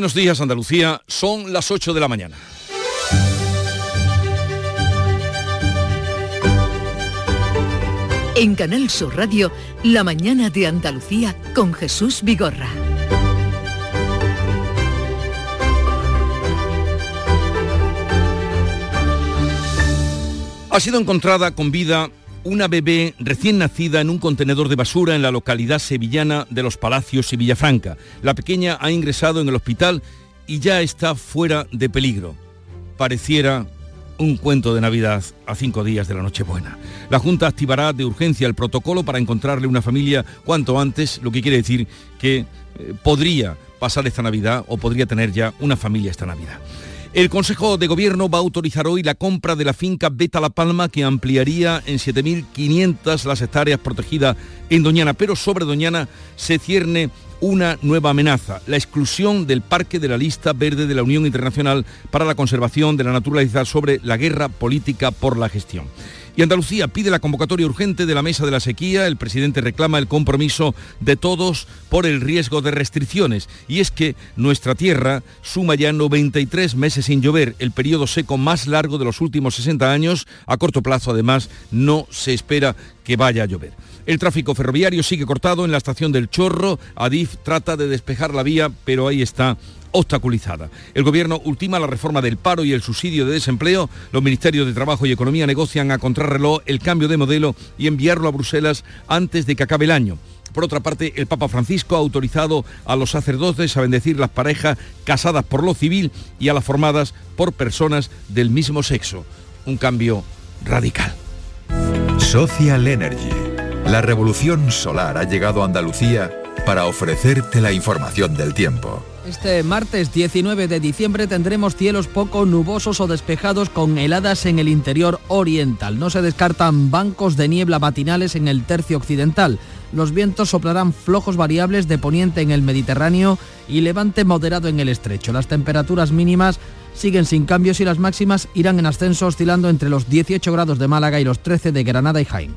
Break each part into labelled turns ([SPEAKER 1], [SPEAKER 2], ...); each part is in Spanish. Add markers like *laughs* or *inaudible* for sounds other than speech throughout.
[SPEAKER 1] Buenos días Andalucía, son las 8 de la mañana.
[SPEAKER 2] En Canal Sur Radio, La mañana de Andalucía con Jesús Vigorra.
[SPEAKER 1] Ha sido encontrada con vida una bebé recién nacida en un contenedor de basura en la localidad sevillana de Los Palacios y Villafranca. La pequeña ha ingresado en el hospital y ya está fuera de peligro. Pareciera un cuento de Navidad a cinco días de la Nochebuena. La Junta activará de urgencia el protocolo para encontrarle una familia cuanto antes, lo que quiere decir que eh, podría pasar esta Navidad o podría tener ya una familia esta Navidad. El Consejo de Gobierno va a autorizar hoy la compra de la finca Beta La Palma que ampliaría en 7.500 las hectáreas protegidas en Doñana, pero sobre Doñana se cierne una nueva amenaza, la exclusión del parque de la lista verde de la Unión Internacional para la Conservación de la Naturaleza sobre la guerra política por la gestión. Y Andalucía pide la convocatoria urgente de la mesa de la sequía. El presidente reclama el compromiso de todos por el riesgo de restricciones. Y es que nuestra tierra suma ya 93 meses sin llover, el periodo seco más largo de los últimos 60 años. A corto plazo, además, no se espera que vaya a llover. El tráfico ferroviario sigue cortado en la estación del Chorro. Adif trata de despejar la vía, pero ahí está obstaculizada. El gobierno ultima la reforma del paro y el subsidio de desempleo. Los ministerios de Trabajo y Economía negocian a contrarreloj el cambio de modelo y enviarlo a Bruselas antes de que acabe el año. Por otra parte, el Papa Francisco ha autorizado a los sacerdotes a bendecir las parejas casadas por lo civil y a las formadas por personas del mismo sexo. Un cambio radical.
[SPEAKER 3] Social Energy. La revolución solar ha llegado a Andalucía para ofrecerte la información del tiempo.
[SPEAKER 4] Este martes 19 de diciembre tendremos cielos poco nubosos o despejados con heladas en el interior oriental. No se descartan bancos de niebla matinales en el tercio occidental. Los vientos soplarán flojos variables de poniente en el Mediterráneo y levante moderado en el estrecho. Las temperaturas mínimas siguen sin cambios y las máximas irán en ascenso oscilando entre los 18 grados de Málaga y los 13 de Granada y Jaén.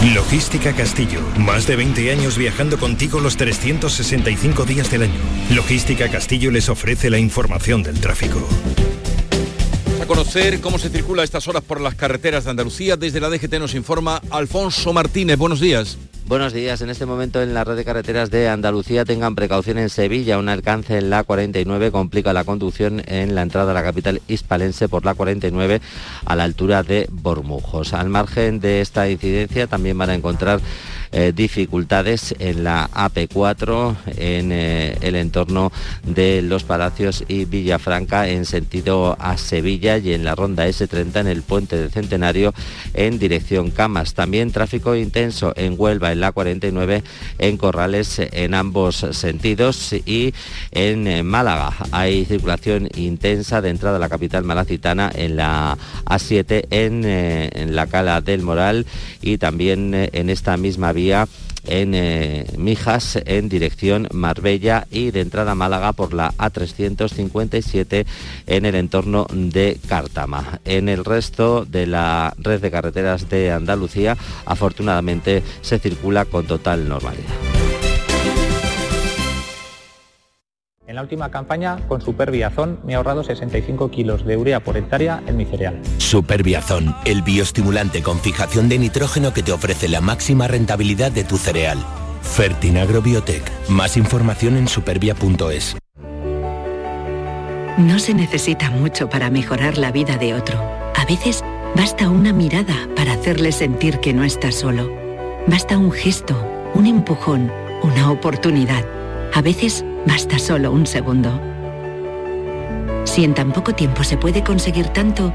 [SPEAKER 5] Logística Castillo. Más de 20 años viajando contigo los 365 días del año. Logística Castillo les ofrece la información del tráfico.
[SPEAKER 1] A conocer cómo se circula a estas horas por las carreteras de Andalucía, desde la DGT nos informa Alfonso Martínez. Buenos días.
[SPEAKER 6] Buenos días. En este momento en la red de carreteras de Andalucía tengan precaución en Sevilla. Un alcance en la 49 complica la conducción en la entrada a la capital hispalense por la 49 a la altura de Bormujos. Al margen de esta incidencia también van a encontrar eh, dificultades en la AP4 en eh, el entorno de Los Palacios y Villafranca en sentido a Sevilla y en la ronda S30 en el puente del Centenario en dirección Camas. También tráfico intenso en Huelva en la 49 en Corrales en ambos sentidos y en eh, Málaga hay circulación intensa de entrada a la capital malacitana en la A7 en, en la Cala del Moral y también en esta misma en eh, Mijas en dirección Marbella y de entrada a Málaga por la A357 en el entorno de Cártama. En el resto de la red de carreteras de Andalucía afortunadamente se circula con total normalidad.
[SPEAKER 7] En la última campaña, con Superbiazón, me he ahorrado 65 kilos de urea por hectárea en mi cereal.
[SPEAKER 8] Superbiazón, el bioestimulante con fijación de nitrógeno que te ofrece la máxima rentabilidad de tu cereal. Fertinagro Biotech. Más información en supervia.es.
[SPEAKER 2] No se necesita mucho para mejorar la vida de otro. A veces basta una mirada para hacerle sentir que no está solo. Basta un gesto, un empujón, una oportunidad. A veces basta solo un segundo. Si en tan poco tiempo se puede conseguir tanto,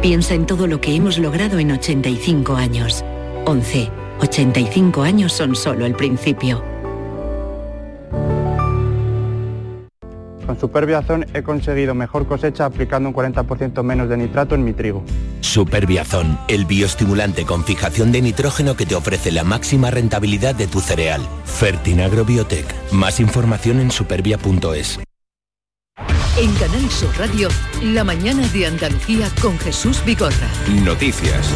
[SPEAKER 2] piensa en todo lo que hemos logrado en 85 años. 11. 85 años son solo el principio.
[SPEAKER 7] Con Superbiazón he conseguido mejor cosecha aplicando un 40% menos de nitrato en mi trigo.
[SPEAKER 8] Superbiazón, el bioestimulante con fijación de nitrógeno que te ofrece la máxima rentabilidad de tu cereal. Fertinagro Biotech. Más información en supervia.es.
[SPEAKER 9] En Canal Sur Radio, la mañana de Andalucía con Jesús Vigorra.
[SPEAKER 1] Noticias.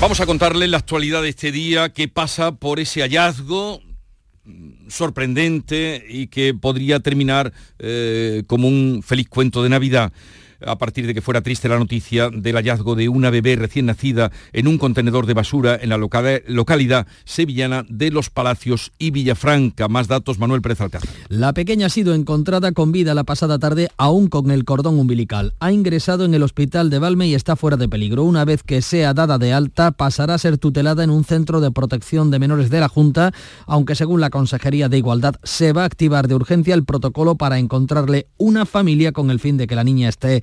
[SPEAKER 1] Vamos a contarles la actualidad de este día que pasa por ese hallazgo sorprendente y que podría terminar eh, como un feliz cuento de Navidad a partir de que fuera triste la noticia del hallazgo de una bebé recién nacida en un contenedor de basura en la localidad sevillana de Los Palacios y Villafranca. Más datos, Manuel Pérez Alcázar.
[SPEAKER 4] La pequeña ha sido encontrada con vida la pasada tarde, aún con el cordón umbilical. Ha ingresado en el hospital de Valme y está fuera de peligro. Una vez que sea dada de alta, pasará a ser tutelada en un centro de protección de menores de la Junta, aunque según la Consejería de Igualdad se va a activar de urgencia el protocolo para encontrarle una familia con el fin de que la niña esté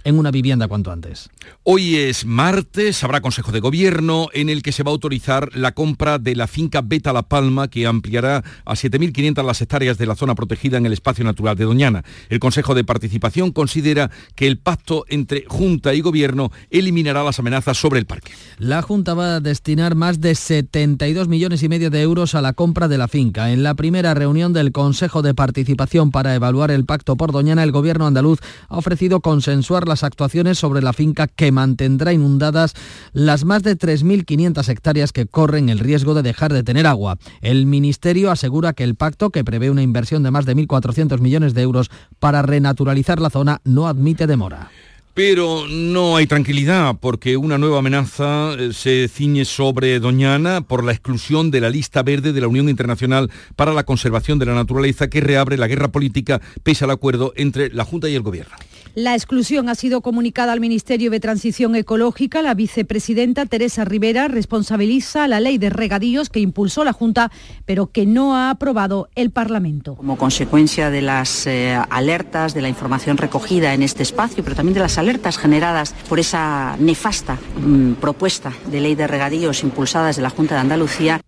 [SPEAKER 4] en una vivienda cuanto antes.
[SPEAKER 1] Hoy es martes, habrá Consejo de Gobierno en el que se va a autorizar la compra de la finca Beta La Palma que ampliará a 7.500 las hectáreas de la zona protegida en el espacio natural de Doñana. El Consejo de Participación considera que el pacto entre Junta y Gobierno eliminará las amenazas sobre el parque.
[SPEAKER 4] La Junta va a destinar más de 72 millones y medio de euros a la compra de la finca. En la primera reunión del Consejo de Participación para evaluar el pacto por Doñana, el Gobierno andaluz ha ofrecido consensuar las actuaciones sobre la finca que mantendrá inundadas las más de 3.500 hectáreas que corren el riesgo de dejar de tener agua. El Ministerio asegura que el pacto, que prevé una inversión de más de 1.400 millones de euros para renaturalizar la zona, no admite demora.
[SPEAKER 1] Pero no hay tranquilidad porque una nueva amenaza eh, se ciñe sobre Doñana por la exclusión de la lista verde de la Unión Internacional para la Conservación de la Naturaleza que reabre la guerra política pese al acuerdo entre la Junta y el Gobierno.
[SPEAKER 10] La exclusión ha sido comunicada al Ministerio de Transición Ecológica. La vicepresidenta Teresa Rivera responsabiliza la ley de regadíos que impulsó la Junta, pero que no ha aprobado el Parlamento.
[SPEAKER 11] Como consecuencia de las eh, alertas, de la información recogida en este espacio, pero también de las alertas generadas por esa nefasta mm, propuesta de ley de regadíos impulsada desde la Junta de Andalucía,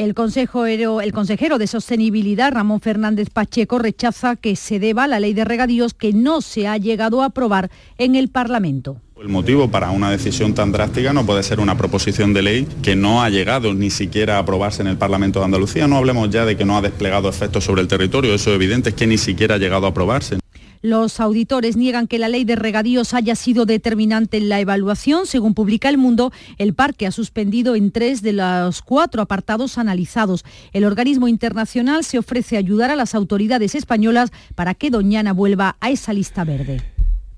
[SPEAKER 10] el consejero, de Sostenibilidad, Ramón Fernández Pacheco, rechaza que se deba la ley de regadíos que no se ha llegado a aprobar en el Parlamento.
[SPEAKER 12] El motivo para una decisión tan drástica no puede ser una proposición de ley que no ha llegado ni siquiera a aprobarse en el Parlamento de Andalucía. No hablemos ya de que no ha desplegado efectos sobre el territorio, eso es evidente, es que ni siquiera ha llegado a aprobarse.
[SPEAKER 10] Los auditores niegan que la ley de regadíos haya sido determinante en la evaluación. Según publica El Mundo, el parque ha suspendido en tres de los cuatro apartados analizados. El organismo internacional se ofrece a ayudar a las autoridades españolas para que Doñana vuelva a esa lista verde.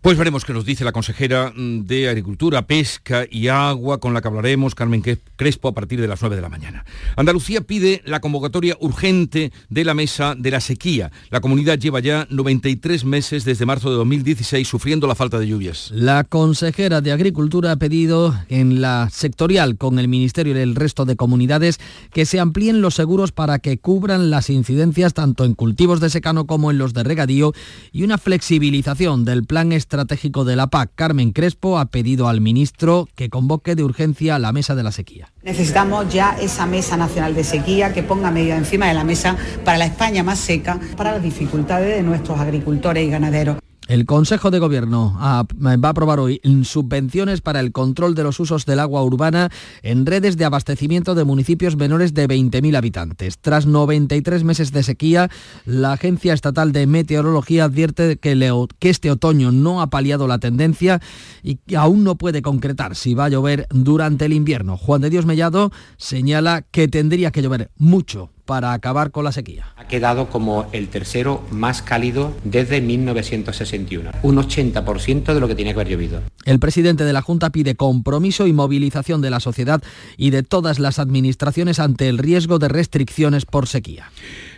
[SPEAKER 1] Pues veremos qué nos dice la consejera mm, de Agricultura, Pesca y Agua, con la que hablaremos, Carmen Crespo, a partir de las 9 de la mañana. Andalucía pide la convocatoria urgente de la mesa de la sequía. La comunidad lleva ya 93 meses desde marzo de 2016 sufriendo la falta de lluvias.
[SPEAKER 4] La consejera de Agricultura ha pedido en la sectorial con el Ministerio y el resto de comunidades que se amplíen los seguros para que cubran las incidencias tanto en cultivos de secano como en los de regadío y una flexibilización del plan estratégico de la PAC, Carmen Crespo, ha pedido al ministro que convoque de urgencia la mesa de la sequía.
[SPEAKER 13] Necesitamos ya esa mesa nacional de sequía que ponga medidas encima de la mesa para la España más seca, para las dificultades de nuestros agricultores y ganaderos.
[SPEAKER 4] El Consejo de Gobierno va a aprobar hoy subvenciones para el control de los usos del agua urbana en redes de abastecimiento de municipios menores de 20.000 habitantes. Tras 93 meses de sequía, la Agencia Estatal de Meteorología advierte que, este otoño no ha paliado la tendencia y aún no puede concretar si va a llover durante el invierno. Juan de Dios Mellado señala que tendría que llover mucho para acabar con la sequía.
[SPEAKER 14] Ha quedado como el tercero más cálido desde 1961, un 80% de lo que tiene que haber llovido.
[SPEAKER 4] El presidente de la Junta pide compromiso y movilización de la sociedad y de todas las administraciones ante el riesgo de restricciones por sequía.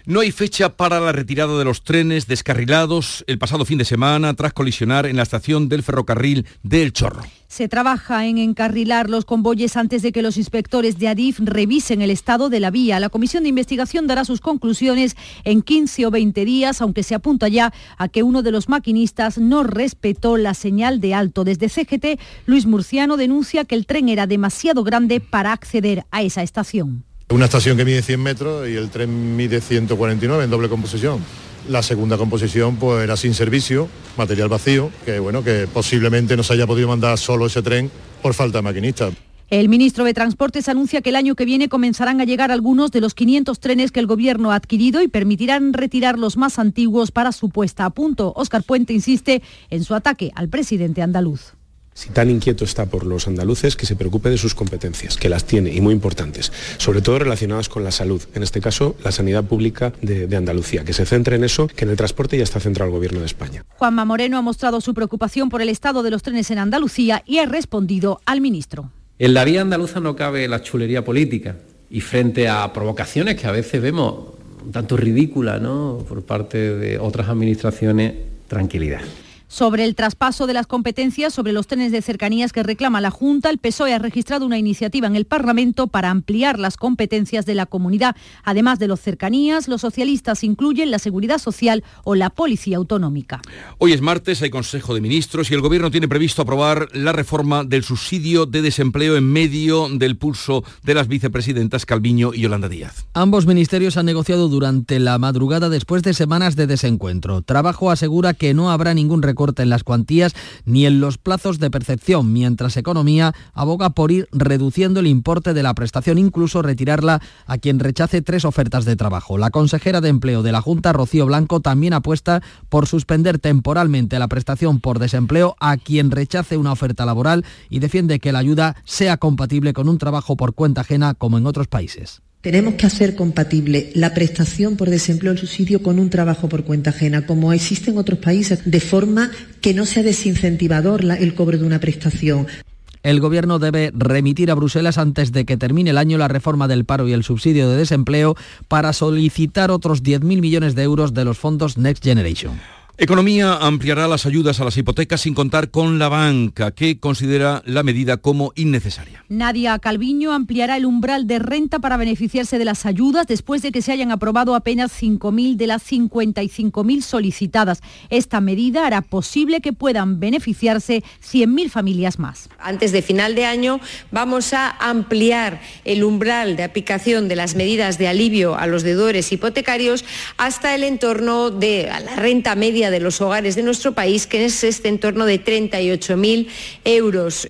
[SPEAKER 1] No hay fecha para la retirada de los trenes descarrilados el pasado fin de semana tras colisionar en la estación del ferrocarril del Chorro.
[SPEAKER 10] Se trabaja en encarrilar los convoyes antes de que los inspectores de Adif revisen el estado de la vía. La comisión de investigación dará sus conclusiones en 15 o 20 días, aunque se apunta ya a que uno de los maquinistas no respetó la señal de alto. Desde CGT, Luis Murciano denuncia que el tren era demasiado grande para acceder a esa estación.
[SPEAKER 15] Una estación que mide 100 metros y el tren mide 149 en doble composición. La segunda composición pues era sin servicio, material vacío, que bueno, que posiblemente no se haya podido mandar solo ese tren por falta de maquinistas.
[SPEAKER 10] El ministro de Transportes anuncia que el año que viene comenzarán a llegar algunos de los 500 trenes que el gobierno ha adquirido y permitirán retirar los más antiguos para su puesta a punto. Óscar Puente insiste en su ataque al presidente andaluz.
[SPEAKER 16] Si tan inquieto está por los andaluces, que se preocupe de sus competencias, que las tiene y muy importantes, sobre todo relacionadas con la salud, en este caso la sanidad pública de, de, Andalucía, que se centre en eso, que en el transporte ya está centrado el Gobierno de España.
[SPEAKER 10] Juanma Moreno ha mostrado su preocupación por el estado de los trenes en Andalucía y ha respondido al ministro.
[SPEAKER 17] En la vía andaluza no cabe la chulería política y frente a provocaciones que a veces vemos un tanto ridículas ¿no? por parte de otras administraciones, tranquilidad.
[SPEAKER 10] Sobre el traspaso de las competencias sobre los trenes de cercanías que reclama la Junta, el PSOE ha registrado una iniciativa en el Parlamento para ampliar las competencias de la comunidad. Además de los cercanías, los socialistas incluyen la seguridad social o la policía autonómica.
[SPEAKER 1] Hoy es martes, hay Consejo de Ministros y el Gobierno tiene previsto aprobar la reforma del subsidio de desempleo en medio del pulso de las vicepresidentas Calviño y Yolanda Díaz.
[SPEAKER 4] Ambos ministerios han negociado durante la madrugada después de semanas de desencuentro. Trabajo asegura que no habrá ningún recorte en las cuantías ni en los plazos de percepción, mientras Economía aboga por ir reduciendo el importe de la prestación, incluso retirarla a quien rechace tres ofertas de trabajo. La consejera de Empleo de la Junta, Rocío Blanco, también apuesta por suspender temporalmente la prestación por desempleo a quien rechace una oferta laboral y defiende que la ayuda sea compatible con un trabajo por cuenta ajena como en otros países.
[SPEAKER 18] Tenemos que hacer compatible la prestación por desempleo, el subsidio, con un trabajo por cuenta ajena, como existe en otros países, de forma que no sea desincentivador el cobro de una prestación.
[SPEAKER 4] El Gobierno debe remitir a Bruselas antes de que termine el año la reforma del paro y el subsidio de desempleo para solicitar otros 10.000 millones de euros de los fondos Next Generation.
[SPEAKER 1] Economía ampliará las ayudas a las hipotecas sin contar con la banca, que considera la medida como innecesaria.
[SPEAKER 10] Nadia Calviño ampliará el umbral de renta para beneficiarse de las ayudas después de que se hayan aprobado apenas 5.000 de las 55.000 solicitadas. Esta medida hará posible que puedan beneficiarse 100.000 familias más.
[SPEAKER 19] Antes de final de año vamos a ampliar el umbral de aplicación de las medidas de alivio a los deudores hipotecarios hasta el entorno de la renta media de los hogares de nuestro país, que es este entorno de 38.000 euros.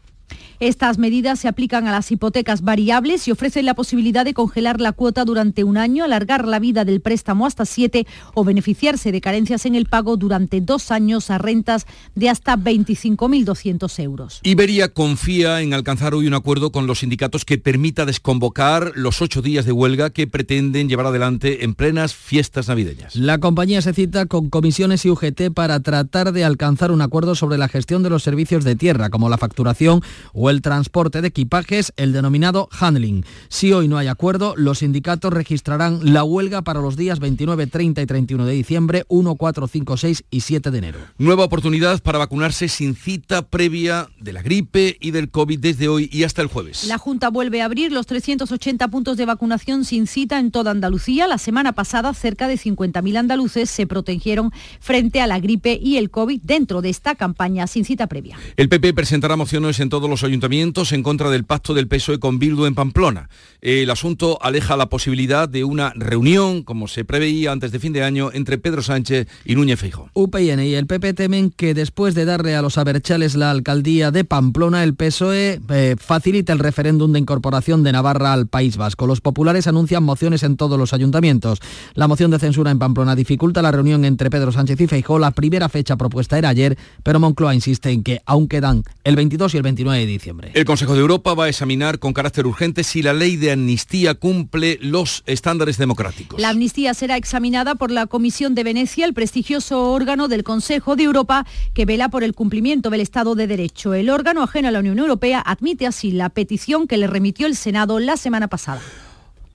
[SPEAKER 10] Estas medidas se aplican a las hipotecas variables y ofrecen la posibilidad de congelar la cuota durante un año, alargar la vida del préstamo hasta siete o beneficiarse de carencias en el pago durante dos años a rentas de hasta 25.200 euros.
[SPEAKER 1] Iberia confía en alcanzar hoy un acuerdo con los sindicatos que permita desconvocar los ocho días de huelga que pretenden llevar adelante en plenas fiestas navideñas.
[SPEAKER 4] La compañía se cita con comisiones y UGT para tratar de alcanzar un acuerdo sobre la gestión de los servicios de tierra, como la facturación o el transporte de equipajes, el denominado handling. Si hoy no hay acuerdo, los sindicatos registrarán la huelga para los días 29, 30 y 31 de diciembre, 1, 4, 5, 6 y 7 de enero.
[SPEAKER 1] Nueva oportunidad para vacunarse sin cita previa de la gripe y del COVID desde hoy y hasta el jueves.
[SPEAKER 10] La Junta vuelve a abrir los 380 puntos de vacunación sin cita en toda Andalucía. La semana pasada, cerca de 50.000 andaluces se protegieron frente a la gripe y el COVID dentro de esta campaña sin cita previa.
[SPEAKER 1] El PP presentará mociones en todos los ayuntamientos en contra del pacto del PSOE con Bildu en Pamplona. El asunto aleja la posibilidad de una reunión, como se preveía antes de fin de año, entre Pedro Sánchez y Núñez Feijóo.
[SPEAKER 4] UPN y el PP temen que después de darle a los aberchales la alcaldía de Pamplona, el PSOE eh, facilite el referéndum de incorporación de Navarra al País Vasco. Los populares anuncian mociones en todos los ayuntamientos. La moción de censura en Pamplona dificulta la reunión entre Pedro Sánchez y Feijóo. La primera fecha propuesta era ayer, pero Moncloa insiste en que aún quedan el 22 y el 29 de diciembre.
[SPEAKER 1] El Consejo de Europa va a examinar con carácter urgente si la ley de amnistía cumple los estándares democráticos.
[SPEAKER 10] La amnistía será examinada por la Comisión de Venecia, el prestigioso órgano del Consejo de Europa que vela por el cumplimiento del Estado de Derecho. El órgano ajeno a la Unión Europea admite así la petición que le remitió el Senado la semana pasada.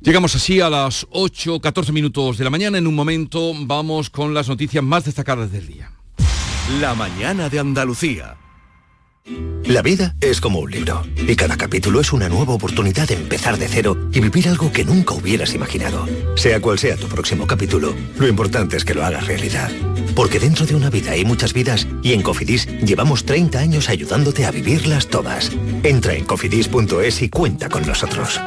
[SPEAKER 1] Llegamos así a las 8, 14 minutos de la mañana. En un momento vamos con las noticias más destacadas del día.
[SPEAKER 20] La mañana de Andalucía. La vida es como un libro y cada capítulo es una nueva oportunidad de empezar de cero y vivir algo que nunca hubieras imaginado. Sea cual sea tu próximo capítulo, lo importante es que lo hagas realidad. Porque dentro de una vida hay muchas vidas y en Cofidis llevamos 30 años ayudándote a vivirlas todas. Entra en cofidis.es y cuenta con nosotros.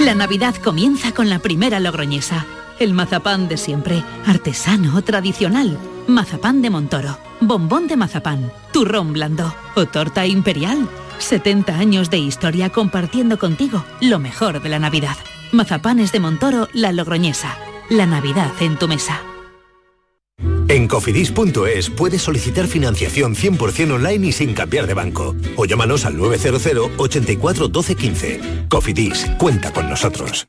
[SPEAKER 21] La Navidad comienza con la primera logroñesa. El mazapán de siempre, artesano, tradicional
[SPEAKER 22] mazapán de Montoro, bombón de mazapán, turrón blando o torta imperial. 70 años de historia compartiendo contigo lo mejor de la Navidad. Mazapanes de Montoro, la Logroñesa. La Navidad en tu mesa.
[SPEAKER 20] En cofidis.es puedes solicitar financiación 100% online y sin cambiar de banco. O llámanos al 900 84 12 15. Cofidis, cuenta con nosotros.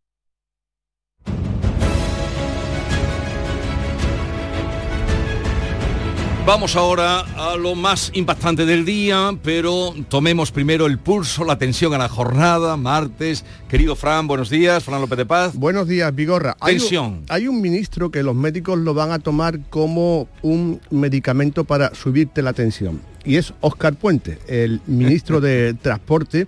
[SPEAKER 1] Vamos ahora a lo más impactante del día, pero tomemos primero el pulso, la tensión a la jornada, martes. Querido Fran, buenos días, Fran López de Paz.
[SPEAKER 23] Buenos días, Vigorra. Hay un-
[SPEAKER 1] Tensión.
[SPEAKER 23] Hay un, ministro que los médicos lo van a tomar como un medicamento para subirte la tensión. Y es Oscar Puente, el ministro de *laughs* Transporte,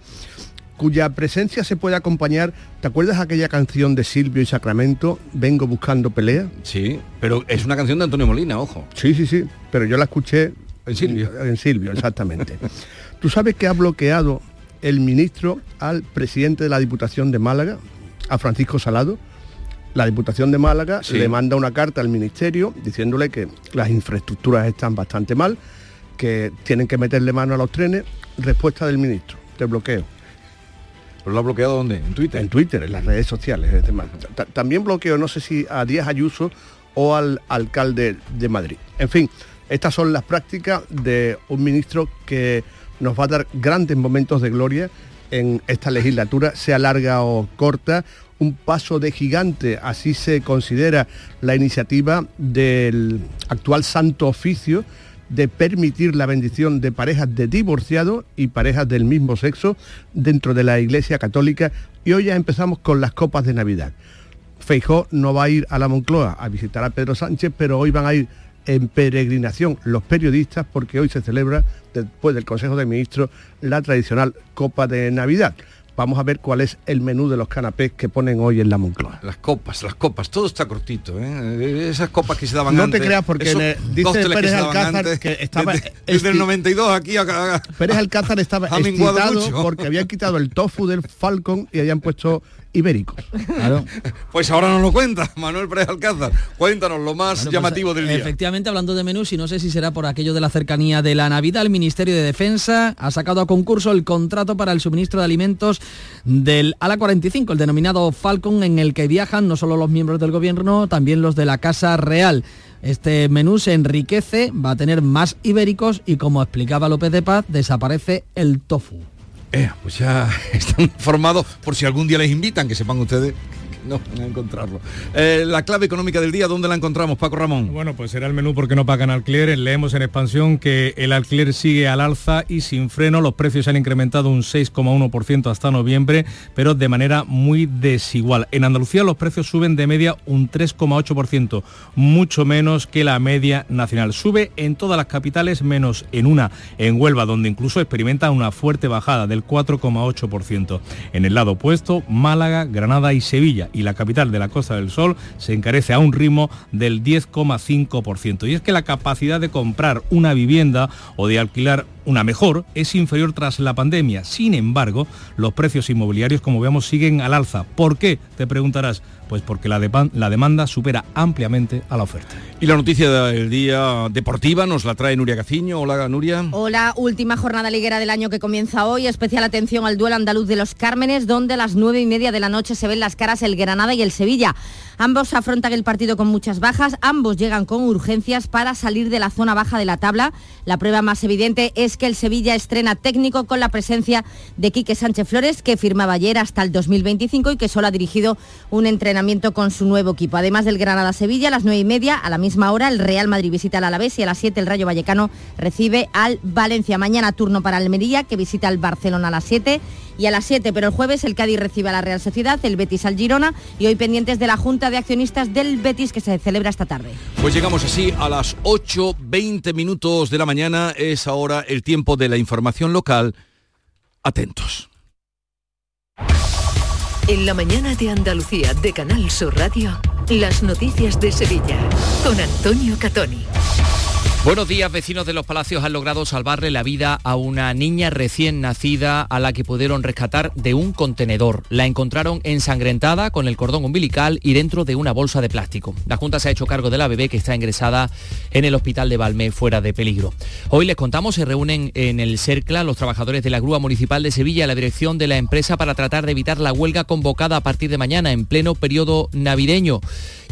[SPEAKER 23] cuya presencia se puede acompañar. ¿Te acuerdas aquella canción de Silvio y Sacramento, Vengo buscando pelea?
[SPEAKER 1] Sí, pero es una canción de Antonio Molina, ojo.
[SPEAKER 23] Sí, sí, sí, pero yo la escuché
[SPEAKER 1] en Silvio.
[SPEAKER 23] En Silvio, exactamente. ¿Tú sabes que ha bloqueado el ministro al presidente de la Diputación de Málaga, a Francisco Salado? La Diputación de Málaga
[SPEAKER 1] Sí.
[SPEAKER 23] le manda una carta al ministerio diciéndole que las infraestructuras están bastante mal, que tienen que meterle mano a los trenes. Respuesta del ministro, te bloqueo.
[SPEAKER 1] ¿Pero lo ha bloqueado dónde? ¿En Twitter?
[SPEAKER 23] En Twitter, en las redes sociales. es demás. Ta- También bloqueo, no sé si a Díaz Ayuso o al alcalde de Madrid. En fin, estas son las prácticas de un ministro que nos va a dar grandes momentos de gloria en esta legislatura, sea larga o corta, un paso de gigante, así se considera la iniciativa del actual Santo Oficio de permitir la bendición de parejas de divorciados y parejas del mismo sexo dentro de la Iglesia Católica. Y hoy ya empezamos con las copas de Navidad. Feijó no va a ir a la Moncloa a visitar a Pedro Sánchez, pero hoy van a ir en peregrinación los periodistas porque hoy se celebra, después del Consejo de Ministros, la tradicional Copa de Navidad. Vamos a ver cuál es el menú de los canapés que ponen hoy en la Moncloa.
[SPEAKER 1] Las copas, las copas, todo está cortito, ¿eh? Esas copas que se daban
[SPEAKER 23] No
[SPEAKER 1] antes.
[SPEAKER 23] te creas, porque dice Pérez Alcázar
[SPEAKER 1] antes,
[SPEAKER 23] que estaba
[SPEAKER 1] Desde, desde el
[SPEAKER 23] esti-
[SPEAKER 1] 92 aquí a, a-
[SPEAKER 23] Pérez Alcázar estaba excitado
[SPEAKER 1] mucho.
[SPEAKER 23] porque habían quitado el tofu del Falcon y habían puesto ibéricos.
[SPEAKER 1] Pues ahora nos lo cuenta Manuel Pérez Alcázar. Cuéntanos lo más
[SPEAKER 4] Bueno, pues,
[SPEAKER 1] llamativo del día.
[SPEAKER 4] Efectivamente, hablando de menús, y no sé si será por aquello de la cercanía de la Navidad, el Ministerio de Defensa ha sacado a concurso el contrato para el suministro de alimentos del ALA 45, el denominado Falcon, en el que viajan no solo los miembros del gobierno, también los de la Casa Real. Este menú se enriquece, va a tener más ibéricos y como explicaba López de Paz, desaparece el tofu.
[SPEAKER 1] Eh, pues ya *laughs* están informados por si algún día les invitan, que sepan ustedes *laughs* no a encontrarlo. Eh, la clave económica del día, ¿dónde la encontramos, Paco Ramón?
[SPEAKER 24] Bueno, pues será el menú porque no pagan alquiler. Leemos en expansión que el alquiler sigue al alza y sin freno. Los precios se han incrementado un 6,1% hasta noviembre, pero de manera muy desigual. En Andalucía los precios suben de media un 3,8%, mucho menos que la media nacional. Sube en todas las capitales menos en una, en Huelva, donde incluso experimenta una fuerte bajada del 4,8%. En el lado opuesto, Málaga, Granada y Sevilla y la capital de la Costa del Sol se encarece a un ritmo del 10,5%. Y es que la capacidad de comprar una vivienda o de alquilar una mejor es inferior tras la pandemia. Sin embargo, los precios inmobiliarios, como vemos, siguen al alza. ¿Por qué? Te preguntarás. Pues porque la, depan- la demanda supera ampliamente a la oferta.
[SPEAKER 1] Y la noticia del día deportiva nos la trae Nuria Gaciño. Hola, Nuria.
[SPEAKER 25] Hola, última jornada liguera del año que comienza hoy. Especial atención al duelo andaluz de los Cármenes, donde a las nueve y media de la noche se ven las caras el Granada y el Sevilla. Ambos afrontan el partido con muchas bajas, ambos llegan con urgencias para salir de la zona baja de la tabla. La prueba más evidente es que el Sevilla estrena técnico con la presencia de Quique Sánchez Flores, que firmaba ayer hasta el 2025 y que solo ha dirigido un entrenamiento con su nuevo equipo. Además del Granada-Sevilla, a las nueve y media, a la misma hora, el Real Madrid visita al Alavés y a las 7 el Rayo Vallecano recibe al Valencia. Mañana turno para Almería, que visita al Barcelona a las 7 y a las 7, pero el jueves el Cádiz recibe a la Real Sociedad, el Betis al Girona y hoy pendientes de la Junta de Accionistas del Betis que se celebra esta tarde.
[SPEAKER 1] Pues llegamos así a las 8.20 minutos de la mañana, es ahora el tiempo de la información local. Atentos.
[SPEAKER 21] En la mañana de Andalucía de Canal Sur Radio, las noticias de Sevilla con Antonio Catoni.
[SPEAKER 26] Buenos días, vecinos de los Palacios han logrado salvarle la vida a una niña recién nacida a la que pudieron rescatar de un contenedor. La encontraron ensangrentada con el cordón umbilical y dentro de una bolsa de plástico. La Junta se ha hecho cargo de la bebé que está ingresada en el hospital de Valme fuera de peligro. Hoy les contamos, se reúnen en el CERCLA los trabajadores de la Grúa Municipal de Sevilla, la dirección de la empresa para tratar de evitar la huelga convocada a partir de mañana en pleno periodo navideño.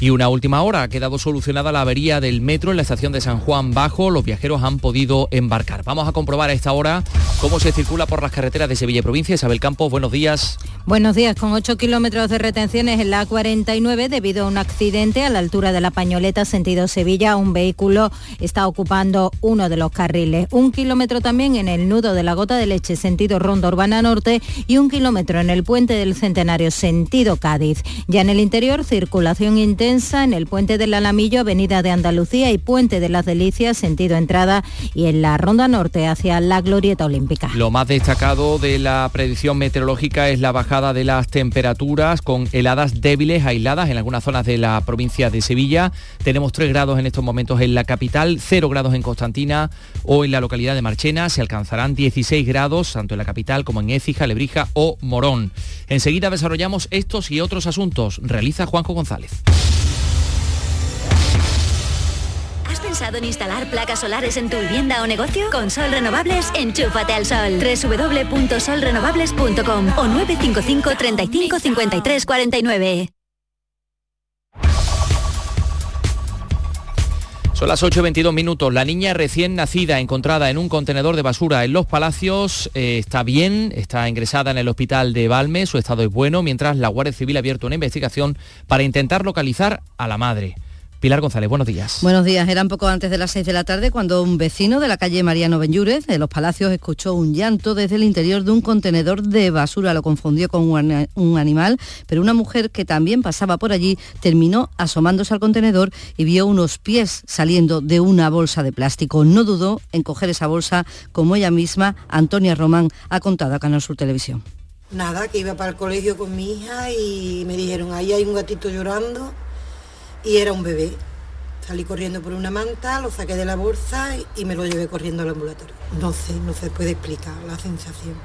[SPEAKER 26] Y una última hora, ha quedado solucionada la avería del metro en la estación de San Juan Bajo. Los viajeros han podido embarcar. Vamos a comprobar a esta hora cómo se circula por las carreteras de Sevilla y provincia. Isabel Campos, buenos días.
[SPEAKER 25] Buenos días, con 8 kilómetros de retenciones en la A49 debido a un accidente a la altura de la Pañoleta, sentido Sevilla, un vehículo está ocupando uno de los carriles. Un kilómetro también en el nudo de la Gota de Leche, sentido Ronda Urbana Norte, y un kilómetro en el puente del Centenario, sentido Cádiz. Ya en el interior, circulación intensa en el puente del Alamillo, Avenida de Andalucía y Puente de las Delicias, sentido entrada, y en la Ronda Norte hacia la Glorieta Olímpica.
[SPEAKER 26] Lo más destacado de la predicción meteorológica es la bajada de las temperaturas con heladas débiles aisladas en algunas zonas de la provincia de Sevilla. Tenemos 3 grados en estos momentos en la capital, 0 grados en Constantina o en la localidad de Marchena. Se alcanzarán 16 grados tanto en la capital como en Écija, Lebrija o Morón. Enseguida desarrollamos estos y otros asuntos. Realiza Juanjo González.
[SPEAKER 27] Pensado en instalar placas solares en tu vivienda o negocio? Con Sol Renovables, enchúfate al sol. www.solrenovables.com o 955 35 53 49.
[SPEAKER 26] Son las 8.22 minutos. La niña recién nacida encontrada en un contenedor de basura en Los Palacios eh, está bien, está ingresada en el hospital de Valme, su estado es bueno, mientras la Guardia Civil ha abierto una investigación para intentar localizar a la madre. Pilar González, buenos días.
[SPEAKER 28] Buenos días. Eran poco antes de las 6 de la tarde cuando un vecino de la calle Mariano Benllúrez, de Los Palacios, escuchó un llanto desde el interior de un contenedor de basura. Lo confundió con un, un animal, pero una mujer que también pasaba por allí terminó asomándose al contenedor y vio unos pies saliendo de una bolsa de plástico. No dudó en coger esa bolsa, como ella misma, Antonia Román, ha contado a Canal Sur Televisión.
[SPEAKER 29] Nada, que iba para el colegio con mi hija y me dijeron, ahí hay un gatito llorando y era un bebé. Salí corriendo por una manta, lo saqué de la bolsa y me lo llevé corriendo al ambulatorio. No sé, no se puede explicar la sensación,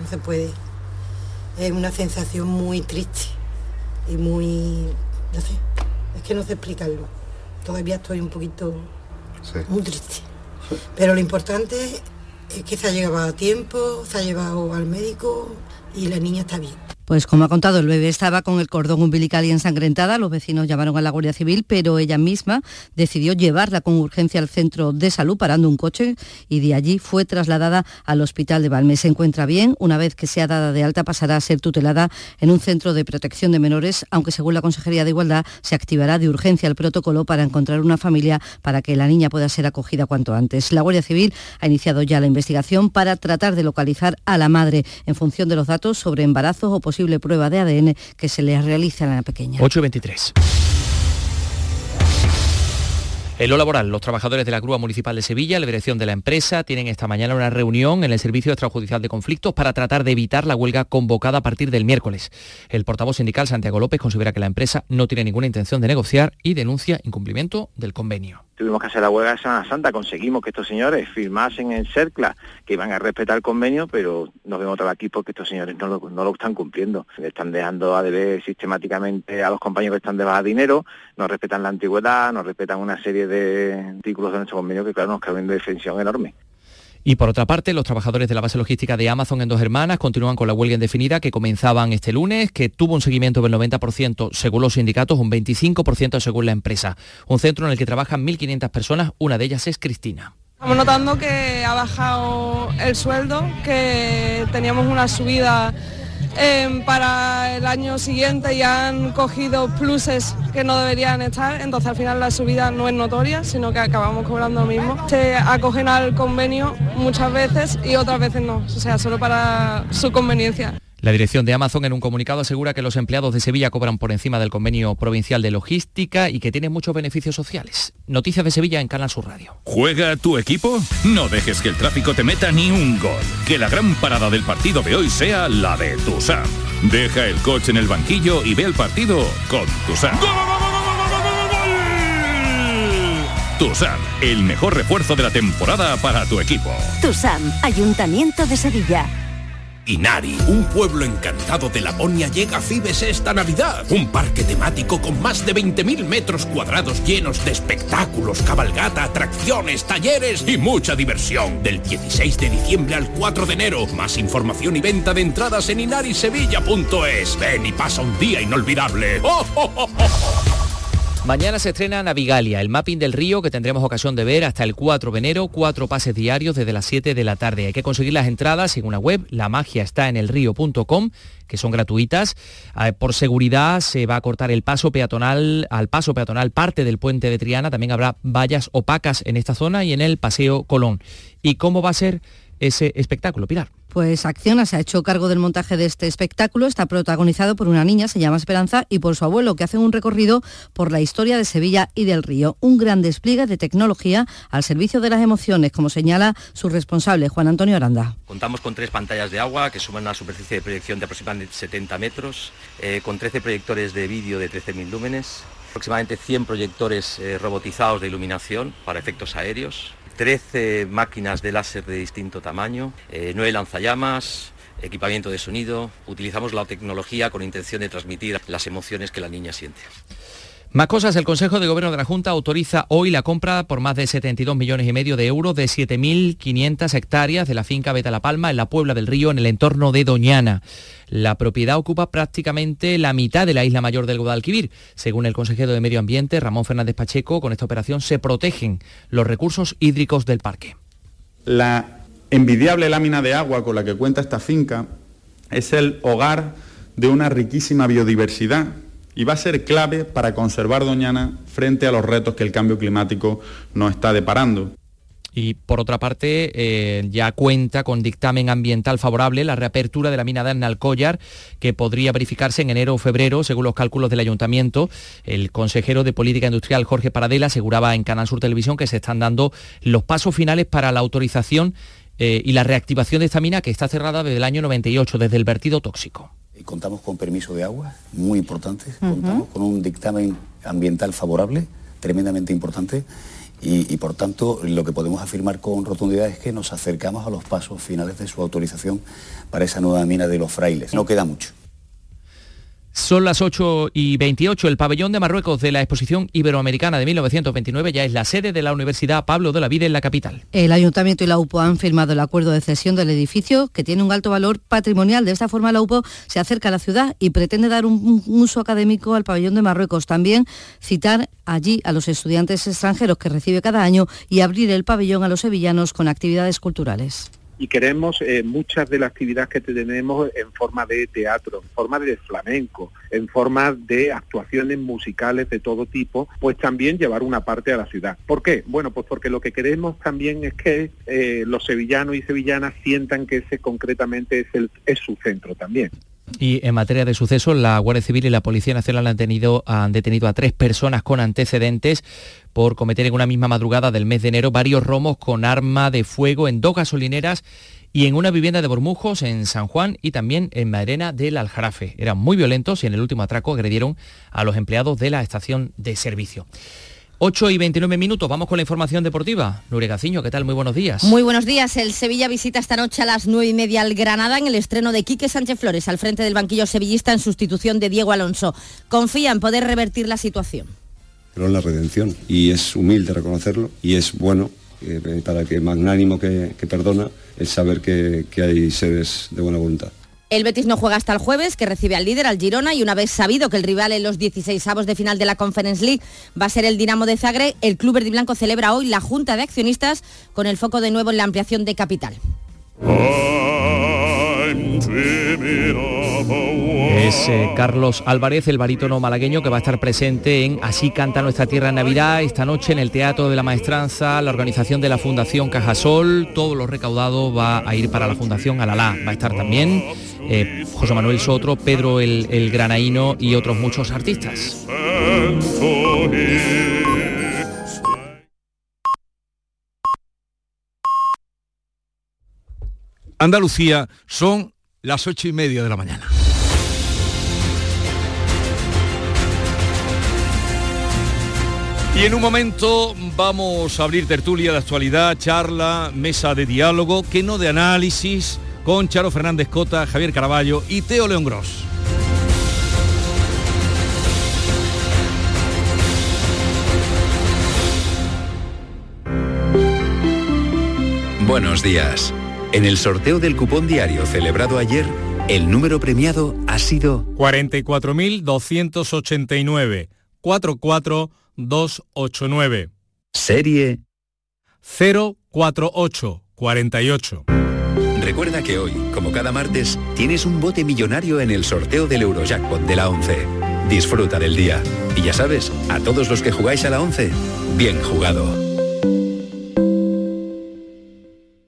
[SPEAKER 29] no se puede. Es una sensación muy triste y muy, no sé, es que no sé explicarlo. Todavía estoy un poquito muy triste. Pero lo importante es que se ha llegado a tiempo, se ha llevado al médico y la niña está bien.
[SPEAKER 28] Pues como ha contado, el bebé estaba con el cordón umbilical y ensangrentada. Los vecinos llamaron a la Guardia Civil, pero ella misma decidió llevarla con urgencia al centro de salud parando un coche y de allí fue trasladada al hospital de Valme. Se encuentra bien. Una vez que sea dada de alta pasará a ser tutelada en un centro de protección de menores, aunque según la Consejería de Igualdad se activará de urgencia el protocolo para encontrar una familia para que la niña pueda ser acogida cuanto antes. La Guardia Civil ha iniciado ya la investigación para tratar de localizar a la madre en función de los datos sobre embarazos o posible prueba de ADN que se le realiza a la pequeña.
[SPEAKER 26] 823. En lo laboral, los trabajadores de la Grúa Municipal de Sevilla, la dirección de la empresa, tienen esta mañana una reunión en el Servicio Extrajudicial de Conflictos para tratar de evitar la huelga convocada a partir del miércoles. El portavoz sindical Santiago López considera que la empresa no tiene ninguna intención de negociar y denuncia incumplimiento del convenio.
[SPEAKER 30] Tuvimos que hacer la huelga de Semana Santa, conseguimos que estos señores firmasen en CERCLA que iban a respetar el convenio, pero nos vemos otra aquí porque estos señores no lo, están cumpliendo. Están dejando a deber sistemáticamente a los compañeros que están de baja dinero, no respetan la antigüedad, no respetan una serie de artículos de nuestro convenio que claro nos caben de defensión enorme.
[SPEAKER 26] Y por otra parte, los trabajadores de la base logística de Amazon en Dos Hermanas continúan con la huelga indefinida que comenzaban este lunes, que tuvo un seguimiento del 90% según los sindicatos, un 25% según la empresa. Un centro en el que trabajan 1.500 personas, una de ellas es Cristina.
[SPEAKER 31] Estamos notando que ha bajado el sueldo, que teníamos una subida
[SPEAKER 32] eh, para el año siguiente y han cogido pluses que no deberían estar, entonces al final la subida no es notoria, sino que acabamos cobrando lo mismo. Se acogen al convenio muchas veces y otras veces no, o sea, solo para su conveniencia.
[SPEAKER 26] La dirección de Amazon en un comunicado asegura que los empleados de Sevilla cobran por encima del convenio provincial de logística y que tienen muchos beneficios sociales. Noticias de Sevilla en Canal Sur Radio.
[SPEAKER 33] ¿Juega tu equipo? No dejes que el tráfico te meta ni un gol. Que la gran parada del partido de hoy sea la de Tusam. Deja el coche en el banquillo y ve el partido con Tusam. Tusam, el mejor refuerzo de la temporada para tu equipo.
[SPEAKER 34] TUSAM, Ayuntamiento de Sevilla.
[SPEAKER 35] Inari, un pueblo encantado de Laponia, llega a Fibes esta Navidad. Un parque temático con más de 20.000 metros cuadrados llenos de espectáculos, cabalgata, atracciones, talleres y mucha diversión. Del 16 de diciembre al 4 de enero. Más información y venta de entradas en inarisevilla.es. Ven y pasa un día inolvidable. ¡Oh, oh, oh!
[SPEAKER 26] Mañana se estrena Navigalia, el mapping del río que tendremos ocasión de ver hasta el 4 de enero, cuatro pases diarios desde las 7 de la tarde. Hay que conseguir las entradas en una web, la magia está en el río.com, que son gratuitas. Eh, Por seguridad se va a cortar el paso peatonal, al paso peatonal parte del puente de Triana, también habrá vallas opacas en esta zona y en el Paseo Colón. ¿Y cómo va a ser ese espectáculo, Pilar?
[SPEAKER 28] Pues Acciona se ha hecho cargo del montaje de este espectáculo. Está protagonizado por una niña, se llama Esperanza, y por su abuelo, que hacen un recorrido por la historia de Sevilla y del río. Un gran despliegue de tecnología al servicio de las emociones, como señala su responsable, Juan Antonio Aranda.
[SPEAKER 36] Contamos con tres pantallas de agua que suman una superficie de proyección de aproximadamente 70 metros, eh, con 13 proyectores de vídeo de 13.000 lúmenes, aproximadamente 100 proyectores eh, robotizados de iluminación para efectos aéreos, 13 máquinas de láser de distinto tamaño, eh, 9 lanzallamas, equipamiento de sonido. Utilizamos la tecnología con intención de transmitir las emociones que la niña siente.
[SPEAKER 26] Más cosas, el Consejo de Gobierno de la Junta autoriza hoy la compra por más de 72 millones y medio de euros de 7.500 hectáreas de la finca Beta La Palma en la Puebla del Río, en el entorno de Doñana. La propiedad ocupa prácticamente la mitad de la isla mayor del Guadalquivir. Según el consejero de Medio Ambiente, Ramón Fernández Pacheco, con esta operación se protegen los recursos hídricos del parque.
[SPEAKER 31] La envidiable lámina de agua con la que cuenta esta finca es el hogar de una riquísima biodiversidad y va a ser clave para conservar Doñana frente a los retos que el cambio climático nos está deparando.
[SPEAKER 26] Y por otra parte, eh, ya cuenta con dictamen ambiental favorable la reapertura de la mina de Alcollar, que podría verificarse en enero o febrero, según los cálculos del ayuntamiento. El consejero de Política Industrial, Jorge Paradela, aseguraba en Canal Sur Televisión que se están dando los pasos finales para la autorización eh, y la reactivación de esta mina, que está cerrada desde el año 98, desde el vertido tóxico.
[SPEAKER 37] Y contamos con permiso de agua, muy importante. Contamos con un dictamen ambiental favorable, tremendamente importante. Y, y, por tanto, lo que podemos afirmar con rotundidad es que nos acercamos a los pasos finales de su autorización para esa nueva mina de los frailes. No queda mucho.
[SPEAKER 26] Son las 8 y 28. El pabellón de Marruecos de la exposición iberoamericana de 1929 ya es la sede de la Universidad Pablo de la Vida en la capital.
[SPEAKER 28] El ayuntamiento y la UPO han firmado el acuerdo de cesión del edificio que tiene un alto valor patrimonial. De esta forma la UPO se acerca a la ciudad y pretende dar un, un uso académico al pabellón de Marruecos. También citar allí a los estudiantes extranjeros que recibe cada año y abrir el pabellón a los sevillanos con actividades culturales
[SPEAKER 38] y queremos eh, muchas de las actividades que tenemos en forma de teatro, en forma de flamenco, en forma de actuaciones musicales de todo tipo, pues también llevar una parte a la ciudad. ¿Por qué? Bueno, pues porque lo que queremos también es que eh, los sevillanos y sevillanas sientan que ese concretamente es, el, es su centro también.
[SPEAKER 26] Y en materia de sucesos, la Guardia Civil y la Policía Nacional han, tenido, han detenido a tres personas con antecedentes por cometer en una misma madrugada del mes de enero varios romos con arma de fuego en dos gasolineras y en una vivienda de Bormujos en San Juan y también en Mairena del Aljarafe. Eran muy violentos y en el último atraco agredieron a los empleados de la estación de servicio. 8 y 29 minutos, vamos con la información deportiva. Nuria Gaciño, ¿qué tal? Muy buenos días.
[SPEAKER 25] Muy buenos días. El Sevilla visita esta noche a las 9 y media al Granada en el estreno de Quique Sánchez Flores al frente del banquillo sevillista en sustitución de Diego Alonso. Confía en poder revertir la situación.
[SPEAKER 39] Pero en la redención y es humilde reconocerlo y es bueno eh, para que magnánimo que, que, perdona el saber que, que hay seres de buena voluntad.
[SPEAKER 25] El Betis no juega hasta el jueves, que recibe al líder, al Girona, y una vez sabido que el rival en los 16 avos de final de la Conference League va a ser el Dinamo de Zagreb, el Club Verde Blanco celebra hoy la Junta de Accionistas con el foco de nuevo en la ampliación de capital.
[SPEAKER 26] Es Carlos Álvarez, el barítono malagueño que va a estar presente en Así canta nuestra tierra en Navidad esta noche en el Teatro de la Maestranza, la organización de la Fundación Cajasol, todo lo recaudado va a ir para la Fundación Alalá. Va a estar también eh, José Manuel Sotro, Pedro el, el Granaíno y otros muchos artistas.
[SPEAKER 1] Andalucía son las ocho y media de la mañana. Y en un momento vamos a abrir tertulia de actualidad, charla, mesa de diálogo, que no de análisis, con Charo Fernández Cota, Javier Caraballo y Teo León Gross.
[SPEAKER 40] Buenos días. En el sorteo del cupón diario celebrado ayer, el número premiado ha sido
[SPEAKER 24] 44.289 44289.
[SPEAKER 40] Serie
[SPEAKER 24] 04848.
[SPEAKER 40] Recuerda que hoy, como cada martes, tienes un bote millonario en el sorteo del Eurojackpot de la 11. Disfruta del día. Y ya sabes, a todos los que jugáis a la 11, bien jugado.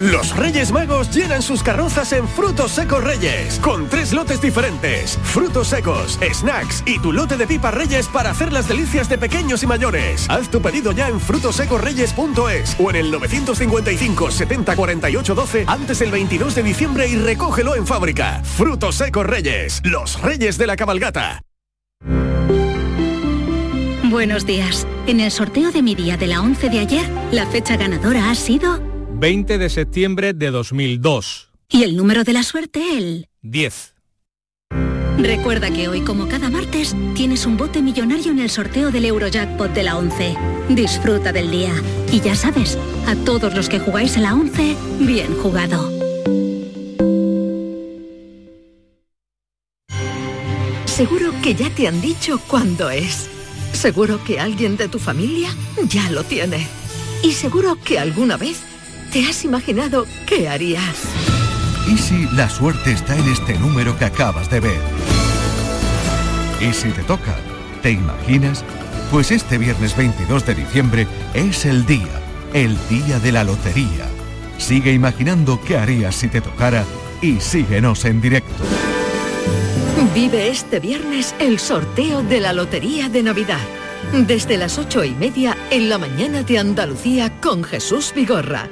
[SPEAKER 41] Los Reyes Magos llenan sus carrozas en Frutos Secos Reyes, con tres lotes diferentes. Frutos secos, snacks y tu lote de pipas Reyes para hacer las delicias de pequeños y mayores. Haz tu pedido ya en frutosecorreyes.es o en el 955 70 48 12 antes del 22 de diciembre y recógelo en fábrica. Frutos Secos Reyes, los Reyes de la Cabalgata.
[SPEAKER 42] Buenos días. En el sorteo de mi día de la 11 de ayer, la fecha ganadora ha sido
[SPEAKER 24] 20 de septiembre de 2002.
[SPEAKER 42] y el número de la suerte el
[SPEAKER 24] 10.
[SPEAKER 42] Recuerda que hoy, como cada martes, tienes un bote millonario en el sorteo del Eurojackpot de la 11. Disfruta del día. Y ya sabes, a todos los que jugáis a la 11, bien jugado.
[SPEAKER 21] Seguro que ya te han dicho cuándo es. Seguro que alguien de tu familia ya lo tiene. Y seguro que alguna vez te has imaginado qué harías.
[SPEAKER 43] ¿Y si la suerte está en este número que acabas de ver? ¿Y si te toca? ¿Te imaginas? Pues este viernes 22 de diciembre es el día, el día de la lotería. Sigue imaginando qué harías si te tocara y síguenos en directo.
[SPEAKER 21] Vive este viernes el sorteo de la Lotería de Navidad. Desde las ocho y media en la mañana de Andalucía con Jesús Vigorra.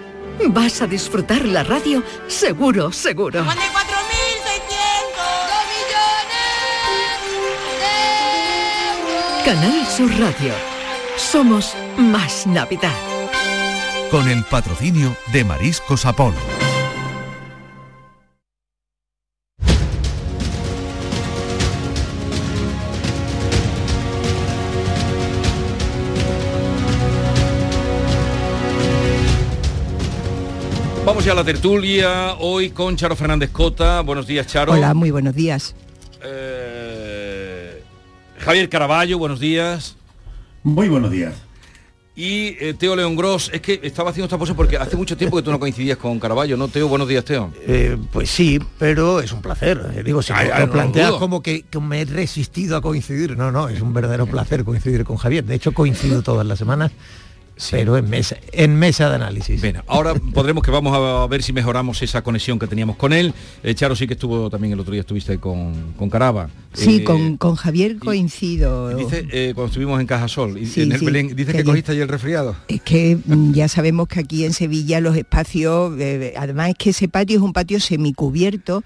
[SPEAKER 21] Vas a disfrutar la radio seguro, seguro. Canal Sur Radio. Somos más Navidad.
[SPEAKER 43] Con el patrocinio de Mariscos Apolo.
[SPEAKER 1] Vamos ya a la tertulia, hoy con Charo Fernández Cota. Buenos días, Charo.
[SPEAKER 44] Hola, muy buenos días.
[SPEAKER 1] Eh, Javier Caraballo, buenos días.
[SPEAKER 45] Muy buenos días.
[SPEAKER 1] Y eh, Teo León Gross, es que estaba haciendo esta pose porque hace mucho tiempo que tú no coincidías con Caraballo, ¿no, Teo? Buenos días, Teo.
[SPEAKER 46] Eh, pues sí, pero es un placer. Digo, si
[SPEAKER 1] Ay,
[SPEAKER 46] lo,
[SPEAKER 1] ay,
[SPEAKER 46] lo
[SPEAKER 1] no lo
[SPEAKER 46] planteas
[SPEAKER 1] dudo.
[SPEAKER 46] como que, que me he resistido a coincidir, no, no, es un verdadero placer coincidir con Javier. De hecho, coincido todas las semanas pero en mesa, en mesa de análisis.
[SPEAKER 1] Bueno, ahora podremos que vamos a ver si mejoramos esa conexión que teníamos con él. Eh, Charo sí que estuvo también el otro día, estuviste con, con Caraba.
[SPEAKER 47] Sí,
[SPEAKER 1] Eh,
[SPEAKER 47] con, con Javier coincido.
[SPEAKER 1] Dice, eh, cuando estuvimos en Cajasol, y
[SPEAKER 47] Sí,
[SPEAKER 1] en el
[SPEAKER 47] sí,
[SPEAKER 1] Belén, dice
[SPEAKER 47] que
[SPEAKER 1] cogiste ahí el resfriado.
[SPEAKER 47] Es que mm, ya sabemos que aquí en Sevilla los espacios, eh, además es que ese patio es un patio semicubierto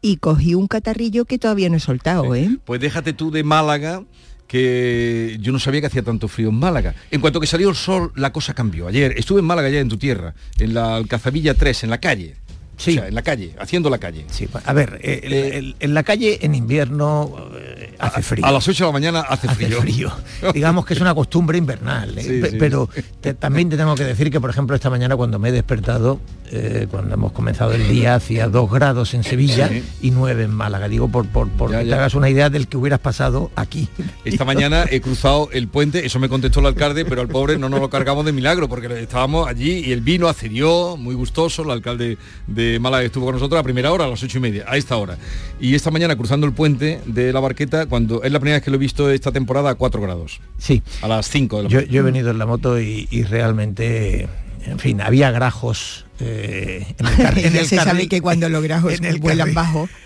[SPEAKER 47] y cogí un catarrillo que todavía no he soltado, ¿eh?
[SPEAKER 1] Pues déjate tú de Málaga, que yo no sabía que hacía tanto frío en Málaga. En cuanto que salió el sol, la cosa cambió. Ayer estuve en Málaga, ya en tu tierra, en la Alcazabilla 3, en la calle.
[SPEAKER 46] Sí.
[SPEAKER 1] O sea, en la calle, haciendo la calle.
[SPEAKER 46] Sí, a ver, eh, el- el- en la calle en invierno eh, hace frío.
[SPEAKER 1] A las 8 de la mañana hace,
[SPEAKER 46] Hace
[SPEAKER 1] frío.
[SPEAKER 46] frío. *laughs* Digamos que es una costumbre invernal. ¿eh?
[SPEAKER 1] Sí,
[SPEAKER 46] Pe-
[SPEAKER 1] sí.
[SPEAKER 46] Pero te- también te tengo que decir que, por ejemplo, esta mañana cuando me he despertado, eh, cuando hemos comenzado el día, hacía dos grados en Sevilla
[SPEAKER 1] Sí.
[SPEAKER 46] y nueve en Málaga. Digo, por, por, por
[SPEAKER 1] Ya,
[SPEAKER 46] que te hagas una idea del que hubieras pasado aquí. *laughs*
[SPEAKER 1] Esta mañana he cruzado el puente, eso me contestó el alcalde, pero al pobre no nos lo cargamos de milagro, porque estábamos allí y el vino accedió, muy gustoso, el alcalde de Málaga estuvo con nosotros a primera hora, a las ocho y media, a esta hora. Y esta mañana cruzando el puente de la barqueta, cuando es la primera vez que lo he visto esta temporada a 4 grados.
[SPEAKER 46] Sí.
[SPEAKER 1] A las 5 de la
[SPEAKER 46] Yo,
[SPEAKER 1] mañana.
[SPEAKER 46] yo he venido en la moto y, y realmente, en fin, había grajos eh, en el, *laughs* car- en
[SPEAKER 47] ya
[SPEAKER 46] el
[SPEAKER 47] se sabe que cuando los grajos *laughs*
[SPEAKER 46] en el
[SPEAKER 47] vuelan bajo. *laughs*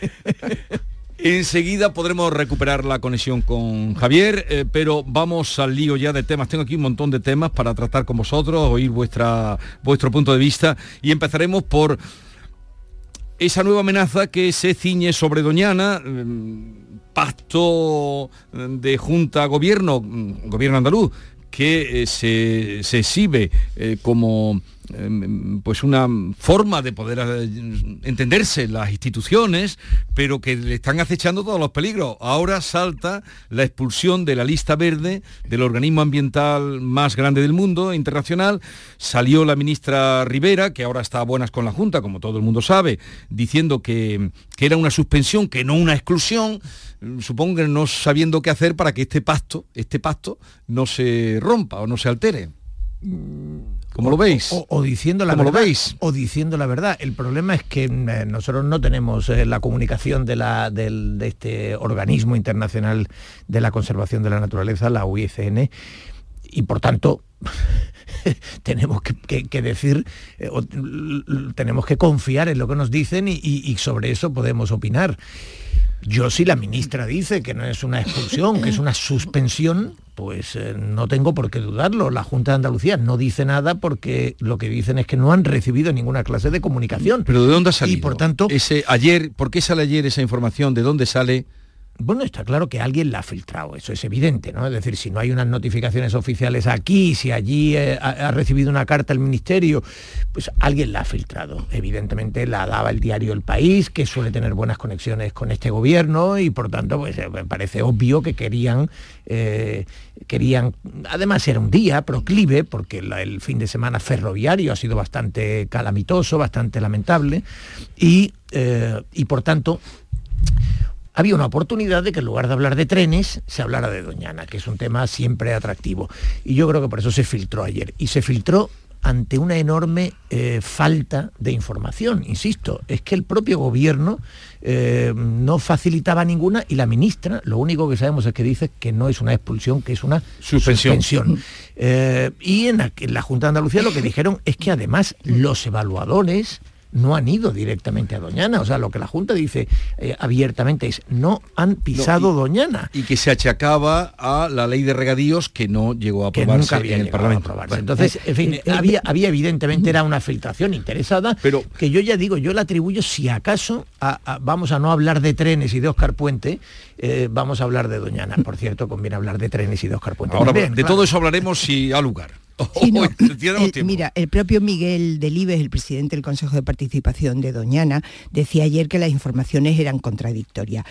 [SPEAKER 1] Enseguida podremos recuperar la conexión con Javier, eh, pero vamos al lío ya de temas. Tengo aquí un montón de temas para tratar con vosotros, oír vuestra, vuestro punto de vista y empezaremos por esa nueva amenaza que se ciñe sobre Doñana, mm, pacto de Junta Gobierno, mm, Gobierno andaluz, que eh, se, se exhibe eh, como pues una forma de poder eh, entenderse las instituciones, pero que le están acechando todos los peligros. Ahora salta la expulsión de la lista verde del organismo ambiental más grande del mundo, internacional. Salió la ministra Rivera, que ahora está a buenas con la Junta, como todo el mundo sabe, diciendo que, que era una suspensión, que no una exclusión. Mm, Supongo que no sabiendo qué hacer para que este pacto, este pacto, no se rompa o no se altere. ¿Cómo lo veis?
[SPEAKER 46] O, o diciendo la
[SPEAKER 1] ¿Cómo lo
[SPEAKER 46] verdad.
[SPEAKER 1] veis?
[SPEAKER 46] O diciendo la verdad. El problema es que eh, nosotros no tenemos eh, la comunicación de, la, del- de este organismo internacional de la conservación de la naturaleza, la UICN, y por tanto *laughs* tenemos que, que- que decir, eh, o- tenemos que confiar en lo que nos dicen y, y- y sobre eso podemos opinar. Yo si la ministra dice que no es una expulsión, que es una suspensión, pues eh, no tengo por qué dudarlo. La Junta de Andalucía no dice nada porque lo que dicen es que no han recibido ninguna clase de comunicación.
[SPEAKER 1] Pero ¿de dónde ha salido?
[SPEAKER 46] Y por tanto,
[SPEAKER 1] ese ayer, ¿por qué sale ayer esa información? ¿De dónde sale?
[SPEAKER 46] Bueno, está claro que alguien la ha filtrado, eso es evidente, ¿no? Es decir, si no hay unas notificaciones oficiales aquí, si allí eh, ha, recibido una carta el ministerio, pues alguien la ha filtrado. Evidentemente la daba el diario El País, que suele tener buenas conexiones con este gobierno y por tanto, pues eh, me parece obvio que querían, eh, querían, además era un día proclive, porque el fin de semana ferroviario ha sido bastante calamitoso, bastante lamentable, y, eh, y por tanto había una oportunidad de que en lugar de hablar de trenes, se hablara de Doñana, que es un tema siempre atractivo. Y yo creo que por eso se filtró ayer. Y se filtró ante una enorme eh, falta de información. Insisto, es que el propio gobierno eh, no facilitaba ninguna y la ministra, lo único que sabemos es que dice que no es una expulsión, que es una
[SPEAKER 1] Suspensión.
[SPEAKER 46] suspensión. Eh, y en la, en la Junta de Andalucía lo que dijeron es que además los evaluadores no han ido directamente a Doñana. O sea, lo que la Junta dice eh, abiertamente es no han pisado Doñana.
[SPEAKER 1] Y que se achacaba a la ley de regadíos que no llegó a
[SPEAKER 46] Que
[SPEAKER 1] aprobarse
[SPEAKER 46] nunca había
[SPEAKER 1] en el
[SPEAKER 46] a
[SPEAKER 1] Parlamento. Bueno,
[SPEAKER 46] Entonces, en fin, había, había evidentemente era una filtración interesada, pero que yo ya digo, yo la atribuyo si acaso, a- a- vamos a no hablar de trenes y de Oscar Puente, eh, vamos a hablar de Doñana. Por cierto, conviene hablar de trenes y de Oscar Puente.
[SPEAKER 1] Ahora,
[SPEAKER 46] también,
[SPEAKER 1] de
[SPEAKER 46] claro.
[SPEAKER 1] todo eso hablaremos si ha lugar.
[SPEAKER 47] Sí, no,
[SPEAKER 1] Tenemos
[SPEAKER 47] el-
[SPEAKER 1] tiempo.
[SPEAKER 47] mira, el propio Miguel Delibes, el presidente del Consejo de Participación de Doñana, decía ayer que las informaciones eran contradictorias.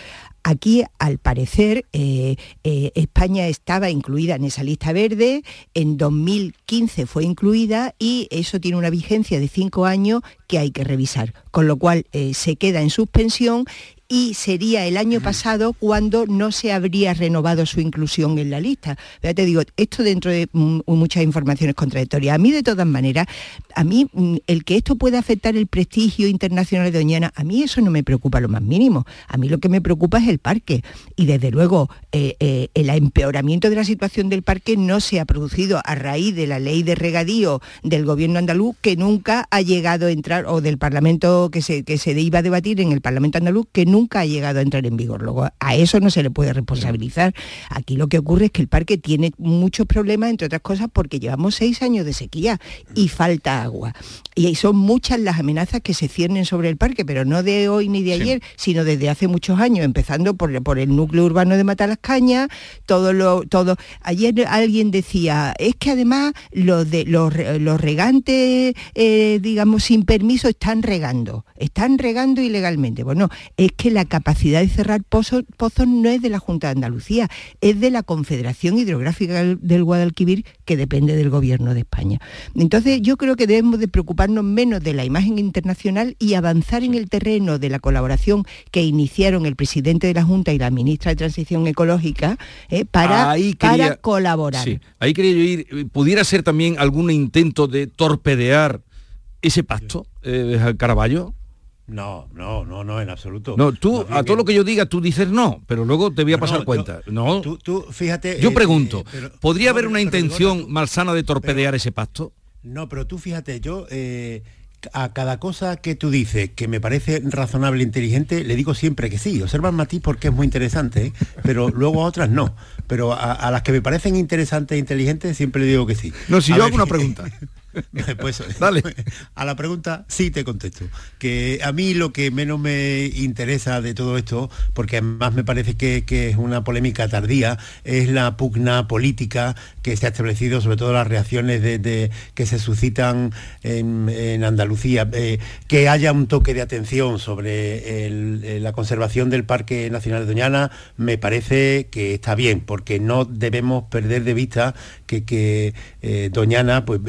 [SPEAKER 47] Aquí, al parecer, eh, eh, España estaba incluida en esa lista verde, en 2015 fue incluida y eso tiene una vigencia de cinco años que hay que revisar, con lo cual eh, se queda en suspensión y sería el año pasado cuando no se habría renovado su inclusión en la lista. Ya te digo, esto dentro de mm, muchas informaciones contradictorias. A mí, de todas maneras, a mí mm, el que esto pueda afectar el prestigio internacional de Doñana, a mí eso no me preocupa lo más mínimo. A mí lo que me preocupa es el parque. Y desde luego, eh, eh, el empeoramiento de la situación del parque no se ha producido a raíz de la ley de regadío del gobierno andaluz que nunca ha llegado a entrar, o del Parlamento que se, que se iba a debatir en el Parlamento andaluz, que nunca ha llegado a entrar en vigor. Luego, a eso no se le puede responsabilizar. Aquí lo que ocurre es que el parque tiene muchos problemas, entre otras cosas, porque llevamos seis años de sequía y falta agua. Y son muchas las amenazas que se ciernen sobre el parque, pero no de hoy ni de ayer, sino desde hace muchos años, empezando por, por el núcleo urbano de Matalascaña, todo lo, todo. Ayer alguien decía, es que además los de los, los regantes, eh, digamos, sin permiso están regando, están regando ilegalmente. Bueno, es que la capacidad de cerrar pozos, pozos no es de la Junta de Andalucía, es de la Confederación Hidrográfica del Guadalquivir, que depende del gobierno de España. Entonces yo creo que debemos de preocuparnos menos de la imagen internacional y avanzar en el terreno de la colaboración que iniciaron el presidente de la Junta y la ministra de Transición Ecológica eh, para, para colaborar.
[SPEAKER 1] Sí, ahí quería yo ir. ¿Pudiera ser también algún intento de torpedear ese pacto, eh, Caraballo?
[SPEAKER 48] No, no, no, no, en absoluto.
[SPEAKER 1] No, tú, a todo lo que yo diga, tú dices no, pero luego te voy a pasar cuenta. no.
[SPEAKER 48] Tú, fíjate.
[SPEAKER 1] Yo eh, pregunto, ¿podría haber una intención malsana de torpedear ese pacto?
[SPEAKER 48] No, pero tú fíjate, yo eh, a cada cosa que tú dices que me parece razonable e inteligente, le digo siempre que sí. Observa matiz porque es muy interesante, ¿eh? pero *laughs* luego a otras no. Pero a, las que me parecen interesantes e inteligentes siempre le digo que sí.
[SPEAKER 1] No, si yo hago una pregunta. *laughs* *laughs*
[SPEAKER 48] Pues, A la pregunta sí te contesto. Que a mí lo que menos me interesa de todo esto, porque además me parece que, es una polémica tardía, es la pugna política que se ha establecido, sobre todo las reacciones de, que se suscitan en, Andalucía. Eh, que haya un toque de atención sobre eh, la conservación del Parque Nacional de Doñana, me parece que está bien, porque no debemos perder de vista que, eh, Doñana pues,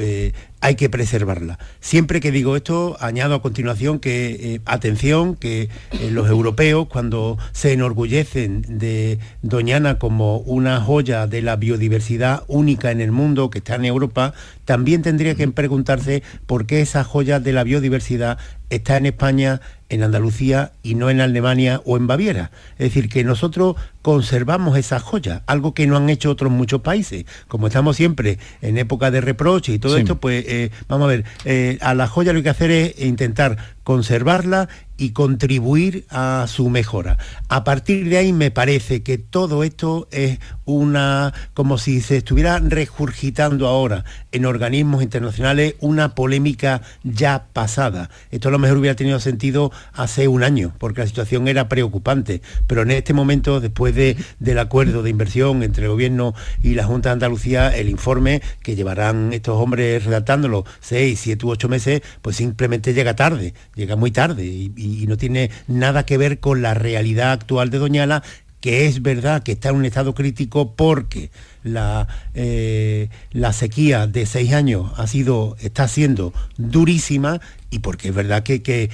[SPEAKER 48] hay que preservarla. Siempre que digo esto, añado a continuación que, eh, atención, que eh, los europeos cuando se enorgullecen de Doñana como una joya de la biodiversidad única en el mundo que está en Europa, también tendría que preguntarse por qué esa joya de la biodiversidad está en España, en Andalucía y no en Alemania o en Baviera. Es decir, que nosotros conservamos esa joya, algo que no han hecho otros muchos países. Como estamos siempre en época de reproche y todo esto, pues eh, vamos a ver, eh, a la joya lo que hay que hacer es intentar conservarla y contribuir a su mejora. A partir de ahí me parece que todo esto es una, como si se estuviera regurgitando ahora en organismos internacionales una polémica ya pasada. Esto a lo mejor hubiera tenido sentido hace un año, porque la situación era preocupante, pero en este momento, después de, del acuerdo de inversión entre el gobierno y la Junta de Andalucía, el informe que llevarán estos hombres redactándolo seis, siete u ocho meses, pues simplemente llega tarde, llega muy tarde y no tiene nada que ver con la realidad actual de Doñana, que es verdad que está en un estado crítico porque la, eh, la sequía de seis años ha sido, está siendo durísima y porque es verdad que, que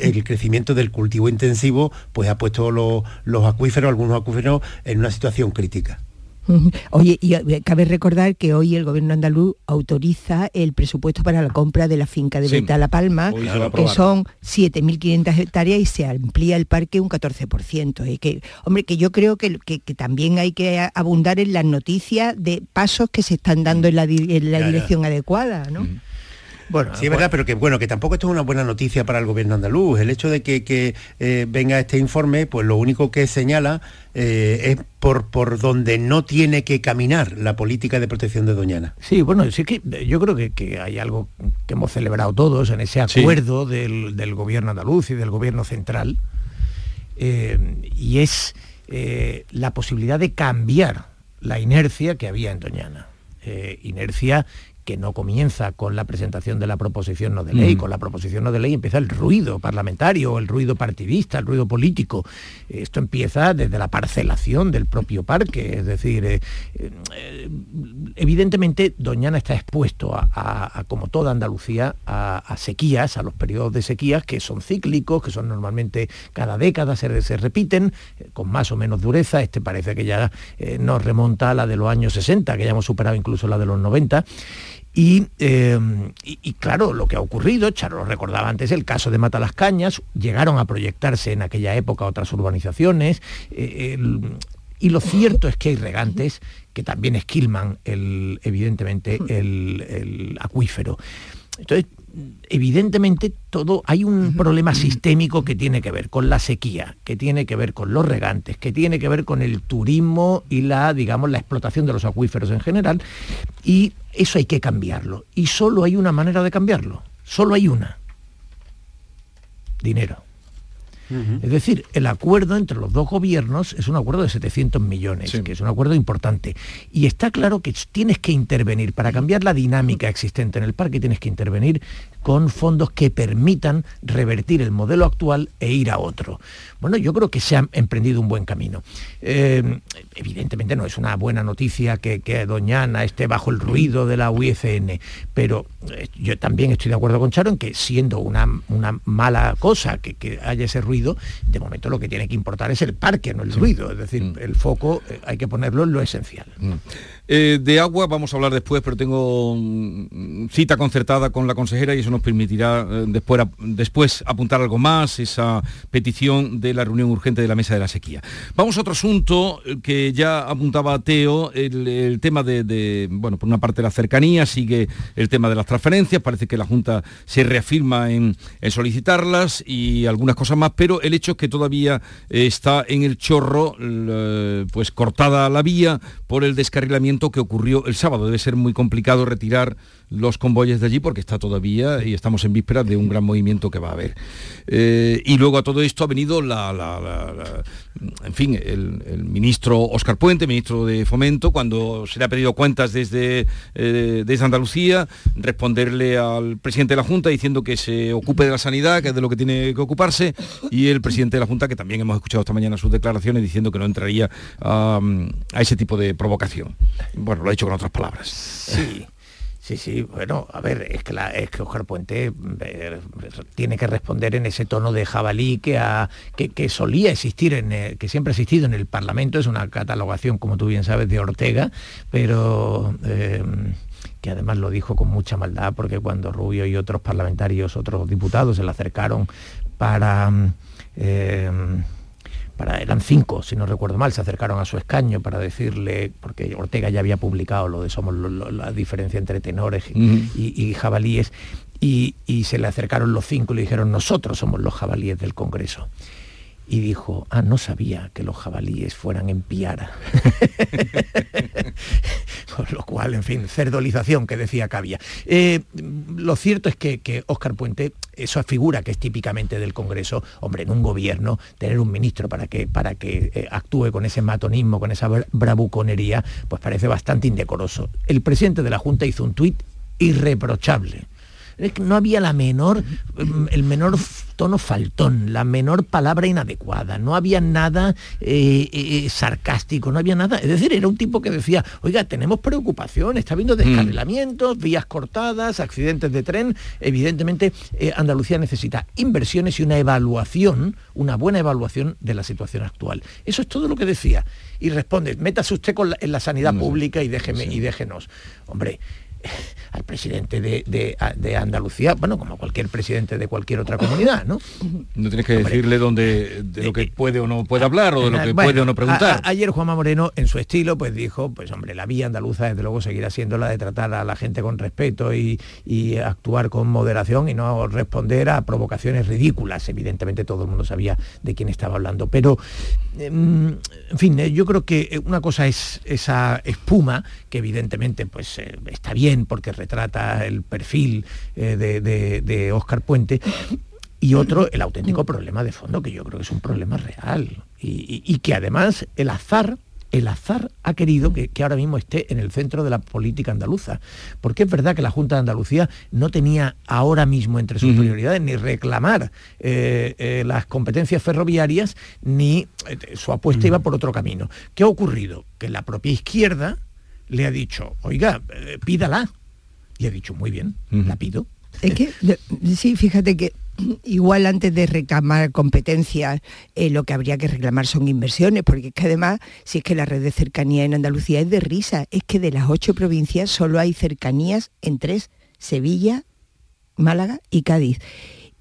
[SPEAKER 48] el crecimiento del cultivo intensivo pues ha puesto los, los acuíferos, algunos acuíferos, en una situación crítica. *laughs*
[SPEAKER 47] Oye, y eh, cabe recordar que hoy el gobierno andaluz autoriza el presupuesto para la compra de la finca de Beta La Palma, que son 7.500 hectáreas y se amplía el parque un 14%. Y que, hombre, que yo creo que, también hay que abundar en las noticias de pasos que se están dando en la, dirección adecuada, ¿no?
[SPEAKER 48] Bueno, sí, es verdad, pero que bueno, que tampoco esto es una buena noticia para el gobierno andaluz. El hecho de que, eh, venga este informe, pues lo único que señala eh, es por, por donde no tiene que caminar la política de protección de Doñana.
[SPEAKER 46] Sí, bueno, sí que yo creo que, hay algo que hemos celebrado todos en ese acuerdo del, gobierno andaluz y del gobierno central, eh, y es la posibilidad de cambiar la inercia que había en Doñana. inercia que no comienza con la presentación de la proposición no de ley, con la proposición no de ley empieza el ruido parlamentario, el ruido partidista, el ruido político. Esto empieza desde la parcelación del propio parque, es decir, eh, eh, evidentemente Doñana está expuesto a, como toda Andalucía, a, sequías, a los periodos de sequías que son cíclicos, que son normalmente cada década, se, se repiten, eh, con más o menos dureza, este parece que ya nos remonta a la de los años 60, que ya hemos superado incluso la de los 90. Eh, y, claro, lo que ha ocurrido, Charo recordaba antes, el caso de Matalascañas, llegaron a proyectarse en aquella época otras urbanizaciones, eh, y lo cierto es que hay regantes que también esquilman, el, evidentemente, el acuífero. Evidentemente todo hay un problema sistémico que tiene que ver con la sequía, que tiene que ver con los regantes, que tiene que ver con el turismo y la, digamos, la explotación de los acuíferos en general, y eso hay que cambiarlo. Y solo hay una manera de cambiarlo, solo hay una. Dinero. Es decir, el acuerdo entre los dos gobiernos es un acuerdo de 700 millones, que es un acuerdo importante. Y está claro que tienes que intervenir, para cambiar la dinámica existente en el parque, tienes que intervenir con fondos que permitan revertir el modelo actual e ir a otro. Bueno, yo creo que se ha emprendido un buen camino. Eh, evidentemente no es una buena noticia que, Doñana esté bajo el ruido de la UIFN, pero eh, yo también estoy de acuerdo con Charo en que siendo una, una mala cosa que, haya ese ruido, de momento lo que tiene que importar es el parque, no el ruido. Es decir, mm. el foco eh, hay que ponerlo en lo esencial. Mm.
[SPEAKER 1] De agua vamos a hablar después, pero tengo mm, cita concertada con la consejera y eso nos permitirá eh, después, después apuntar algo más, esa petición de la reunión urgente de la mesa de la sequía. Vamos a otro asunto eh, que ya apuntaba Teo, el, tema de, bueno, por una parte la cercanía, sigue el tema de las transferencias, parece que la Junta se reafirma en, solicitarlas y algunas cosas más, pero el hecho es que todavía está en el chorro, pues cortada la vía por el descarrilamiento que ocurrió el sábado. Debe ser muy complicado retirar los convoyes de allí porque está todavía y estamos en vísperas de un gran movimiento que va a haber. Eh, y luego a todo esto ha venido la, en fin, el, ministro Oscar Puente, ministro de Fomento, cuando se le ha pedido cuentas desde, eh, desde Andalucía, responderle al presidente de la Junta diciendo que se ocupe de la sanidad, que es de lo que tiene que ocuparse, y el presidente de la Junta, que también hemos escuchado esta mañana sus declaraciones diciendo que no entraría a, ese tipo de provocación. Bueno, lo ha dicho con otras palabras.
[SPEAKER 46] Sí. Sí, sí, bueno, a ver, es que, la, es que Oscar Puente eh, tiene que responder en ese tono de jabalí que, que, solía existir, en que siempre ha existido en el Parlamento, es una catalogación, como tú bien sabes, de Ortega, pero... Eh, que además lo dijo con mucha maldad, porque cuando Rubio y otros parlamentarios, otros diputados se le acercaron para... Eh, eran cinco, si no recuerdo mal, se acercaron a su escaño para decirle, porque Ortega ya había publicado lo de somos la diferencia entre tenores y, jabalíes, y, y, se le acercaron los cinco y le dijeron, nosotros somos los jabalíes del Congreso y dijo, ah, no sabía que los jabalíes fueran en piara. *laughs* Con lo cual, en fin, cerdolización que decía que había. Eh, lo cierto es que, que Óscar Puente, esa figura que es típicamente del Congreso, hombre, en un gobierno, tener un ministro para que, para que eh, actúe con ese matonismo, con esa bravuconería, pues parece bastante indecoroso. El presidente de la Junta hizo un tuit irreprochable no había la menor, el menor tono faltón, la menor palabra inadecuada, no había nada eh, eh, sarcástico, no había nada. Es decir, era un tipo que decía, oiga, tenemos preocupación, está habiendo mm. descarrilamientos, vías cortadas, accidentes de tren. Evidentemente, eh, Andalucía necesita inversiones y una evaluación, una buena evaluación de la situación actual. Eso es todo lo que decía. Y responde, métase usted en la sanidad pública y déjeme, y déjenos. Hombre, al presidente de, Andalucía, bueno, como cualquier presidente de cualquier otra comunidad, ¿no?
[SPEAKER 1] No tienes que decirle dónde, de lo que eh, puede o no puede hablar o de lo que puede o no preguntar.
[SPEAKER 46] ayer Juanma Moreno, en su estilo, pues dijo, pues hombre, la vía andaluza desde luego seguirá siendo la de tratar a la gente con respeto y, actuar con moderación y no responder a provocaciones ridículas. Evidentemente todo el mundo sabía de quién estaba hablando, pero em, en fin, eh, yo creo que una cosa es esa espuma que evidentemente pues eh, está bien porque retrata el perfil eh, de, Oscar Puente, y otro, el auténtico problema de fondo, que yo creo que es un problema real, y, que además el azar el azar ha querido que, ahora mismo esté en el centro de la política andaluza. Porque es verdad que la Junta de Andalucía no tenía ahora mismo entre sus prioridades ni reclamar eh, eh, las competencias ferroviarias, ni eh, su apuesta iba por otro camino. ¿Qué ha ocurrido? Que la propia izquierda le ha dicho, oiga, pídala. Y ha dicho, muy bien, la pido.
[SPEAKER 47] Es que, sí, fíjate que igual antes de reclamar competencias, eh, lo que habría que reclamar son inversiones, porque es que además, si es que la red de cercanía en Andalucía es de risa, es que de las ocho provincias solo hay cercanías en tres, Sevilla, Málaga y Cádiz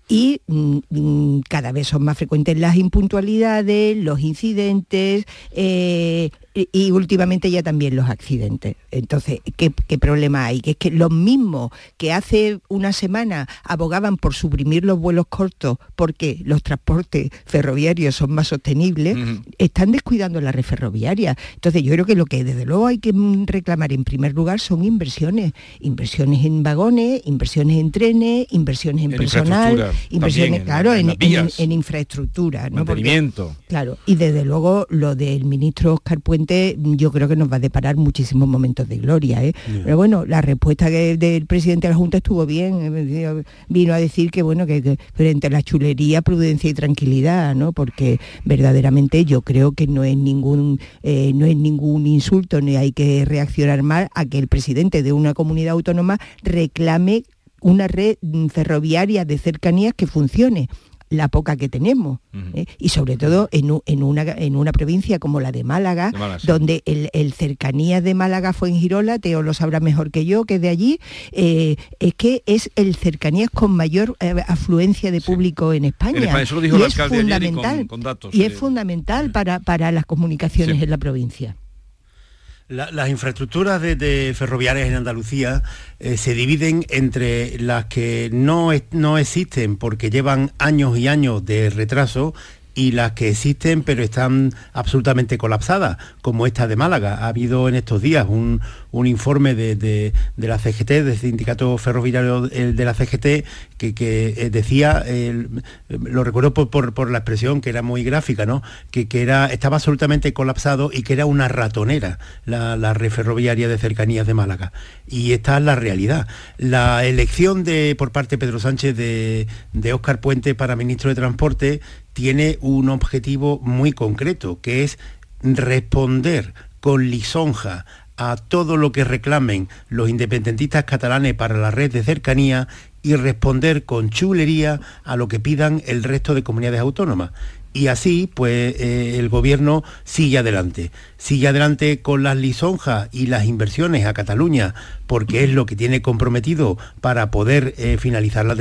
[SPEAKER 47] y mm, mm, cada vez son más frecuentes las impuntualidades, los incidentes, eh, y, últimamente ya también los accidentes. Entonces, ¿qué, problema hay? Que es que los mismos que hace una semana abogaban por suprimir los vuelos cortos porque los transportes ferroviarios son más sostenibles, están descuidando la red ferroviaria. Entonces, yo creo que lo que desde luego hay que reclamar en primer lugar son inversiones. Inversiones en vagones, inversiones en trenes, inversiones en, personal, inversiones, claro, en, infraestructura. ¿no? claro, y desde luego lo del ministro Oscar Puente yo creo que nos va a deparar muchísimos momentos de gloria. ¿eh? Pero bueno, la respuesta del presidente de la Junta estuvo bien. Eh, vino a decir que bueno, que, frente a la chulería, prudencia y tranquilidad, ¿no? Porque verdaderamente yo creo que no es ningún, eh, no es ningún insulto, ni hay que reaccionar mal a que el presidente de una comunidad autónoma reclame una red ferroviaria de cercanías que funcione la poca que tenemos. ¿eh? Y sobre todo en, una, en una provincia como la de Málaga, donde el, cercanía de Málaga fue en Girola, Teo lo sabrá mejor que yo, que de allí, eh, es que es el cercanías con mayor eh, afluencia de público en España. y es fundamental, y es fundamental para, para las comunicaciones en la provincia
[SPEAKER 48] las infraestructuras de, ferroviarias en Andalucía eh, se dividen entre las que no, no existen porque llevan años y años de retraso y las que existen pero están absolutamente colapsadas, como esta de Málaga. Ha habido en estos días un, informe de, la CGT, del Sindicato Ferroviario de la CGT, que, eh, decía, lo recuerdo por, la expresión que era muy gráfica, ¿no? que, era, estaba absolutamente colapsado y que era una ratonera la, red ferroviaria de cercanías de Málaga. Y esta es la realidad. La elección de, por parte de Pedro Sánchez de, de Óscar Puente para ministro de Transporte tiene un objetivo muy concreto, que es responder con lisonja a todo lo que reclamen los independentistas catalanes para la red de cercanía y responder con chulería a lo que pidan el resto de comunidades autónomas y así pues eh, el gobierno sigue adelante. Sigue adelante con las lisonjas y las inversiones a Cataluña porque es lo que tiene comprometido para poder eh, finalizar la,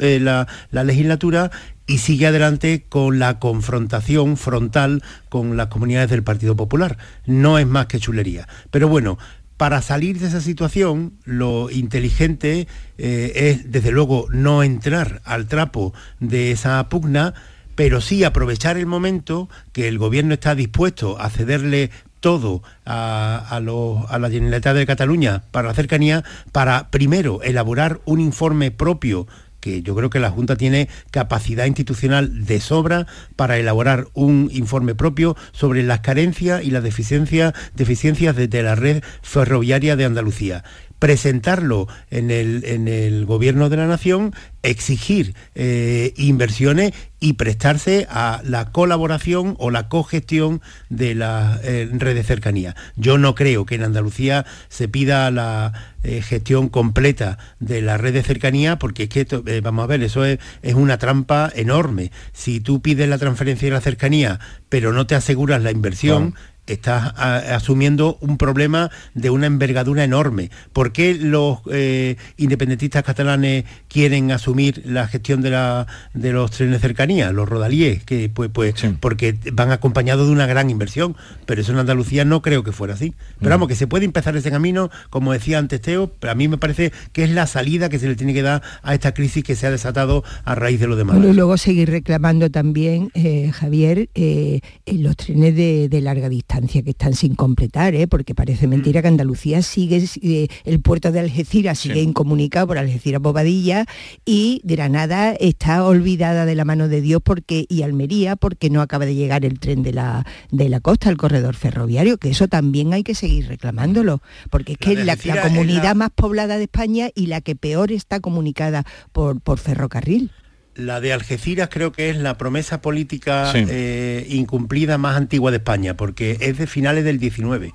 [SPEAKER 48] eh, la, la legislatura y sigue adelante con la confrontación frontal con las comunidades del Partido Popular. No es más que chulería. Pero bueno, para salir de esa situación, lo inteligente es, desde luego, no entrar al trapo de esa pugna, pero sí aprovechar el momento que el gobierno está dispuesto a cederle todo a, la Generalitat de Cataluña para la cercanía, para primero elaborar un informe propio que yo creo que la Junta tiene capacidad institucional de sobra para elaborar un informe propio sobre las carencias y las deficiencias, deficiencias de la red ferroviaria de Andalucía presentarlo en el, en el gobierno de la nación, exigir eh, inversiones y prestarse a la colaboración o la cogestión de la eh, red de cercanía. Yo no creo que en Andalucía se pida la eh, gestión completa de la red de cercanía porque es que, vamos a ver, eso es, una trampa enorme. Si tú pides la transferencia de la cercanía pero no te aseguras la inversión, estás asumiendo un problema de una envergadura enorme. ¿Por qué los eh, independentistas catalanes quieren asumir la gestión de, la, de los trenes de cercanía, los rodalíes? Que, pues, pues Porque van acompañados de una gran inversión, pero eso en Andalucía no creo que fuera así. Pero vamos, que se puede empezar ese camino, como decía antes Teo, pero a mí me parece que es la salida que se le tiene que dar a esta crisis que se ha desatado a raíz de lo demás.
[SPEAKER 47] y luego seguir reclamando también, eh, Javier, eh, los trenes de larga distancia estancias que están sin completar, ¿eh? porque parece mentira que Andalucía sigue, el puerto de Algeciras sigue incomunicado por Algeciras Bobadilla y Granada está olvidada de la mano de Dios porque y Almería porque no acaba de llegar el tren de la, de la costa, el corredor ferroviario, que eso también hay que seguir reclamándolo, porque es que la, la comunidad más poblada de España y la que peor está comunicada por, por ferrocarril.
[SPEAKER 48] La de Algeciras creo que es la promesa política eh, incumplida más antigua de España, porque es de finales del 19.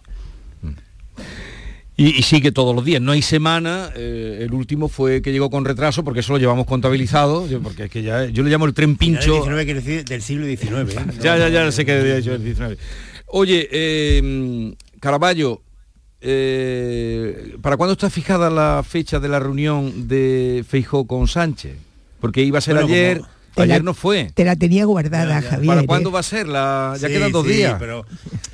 [SPEAKER 1] Y, sigue todos los días. No hay semana. Eh, el último fue que llegó con retraso porque eso lo llevamos contabilizado. Porque es que ya yo le llamo el tren pincho.
[SPEAKER 48] del siglo XIX. ¿eh? *laughs*
[SPEAKER 1] ya, ya, ya sé que del XIX. Oye, eh, Caraballo, ¿para cuándo está fijada la fecha de la reunión de Feijó con Sánchez? Porque iba a ser ayer. Ayer no fue.
[SPEAKER 47] Te la tenía guardada, Javier.
[SPEAKER 1] ¿Para cuándo va a ser? La... Ya quedan dos días.
[SPEAKER 48] Pero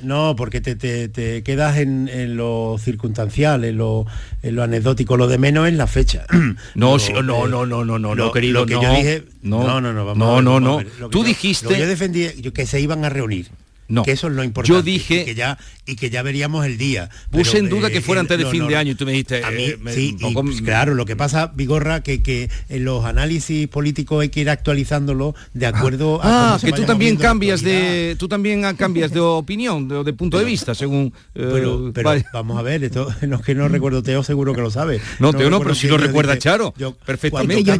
[SPEAKER 48] no, porque te, quedas en, lo circunstancial, en lo, en lo anecdótico. Lo de menos es la fecha. *clears throat*
[SPEAKER 1] No, no, no, no, no, no, no,
[SPEAKER 48] lo,
[SPEAKER 1] querido.
[SPEAKER 48] Lo que yo dije. No, no, no,
[SPEAKER 1] vamos no, no, no. Tú dijiste.
[SPEAKER 48] yo defendí que se iban a reunir. No. Que eso es lo importante.
[SPEAKER 1] Yo dije...
[SPEAKER 48] Y que ya, y que ya veríamos el día.
[SPEAKER 1] Puse en duda que fuera antes de fin de año y tú me dijiste...
[SPEAKER 48] Eh, sí, pues, claro, lo que pasa, Vigorra, que, que en los análisis políticos hay que ir actualizándolo de acuerdo
[SPEAKER 1] a... Ah, que tú también cambias de... Tú también *laughs* cambias de opinión, de, punto de vista, según...
[SPEAKER 48] Eh, pero, vamos a ver, esto *laughs* no es que no recuerdo, Teo seguro que lo sabe.
[SPEAKER 1] No, Teo no, pero si lo recuerda Charo. perfectamente.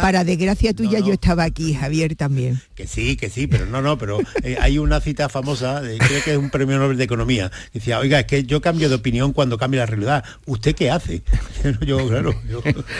[SPEAKER 47] para, desgracia tuya yo estaba aquí, Javier también.
[SPEAKER 48] Que sí, que sí, pero no, no, pero... *laughs* Eh, hay una cita famosa, creo que es un premio Nobel de Economía, decía, oiga, es que yo cambio de opinión cuando cambia la realidad. ¿Usted qué hace? *laughs* yo, claro.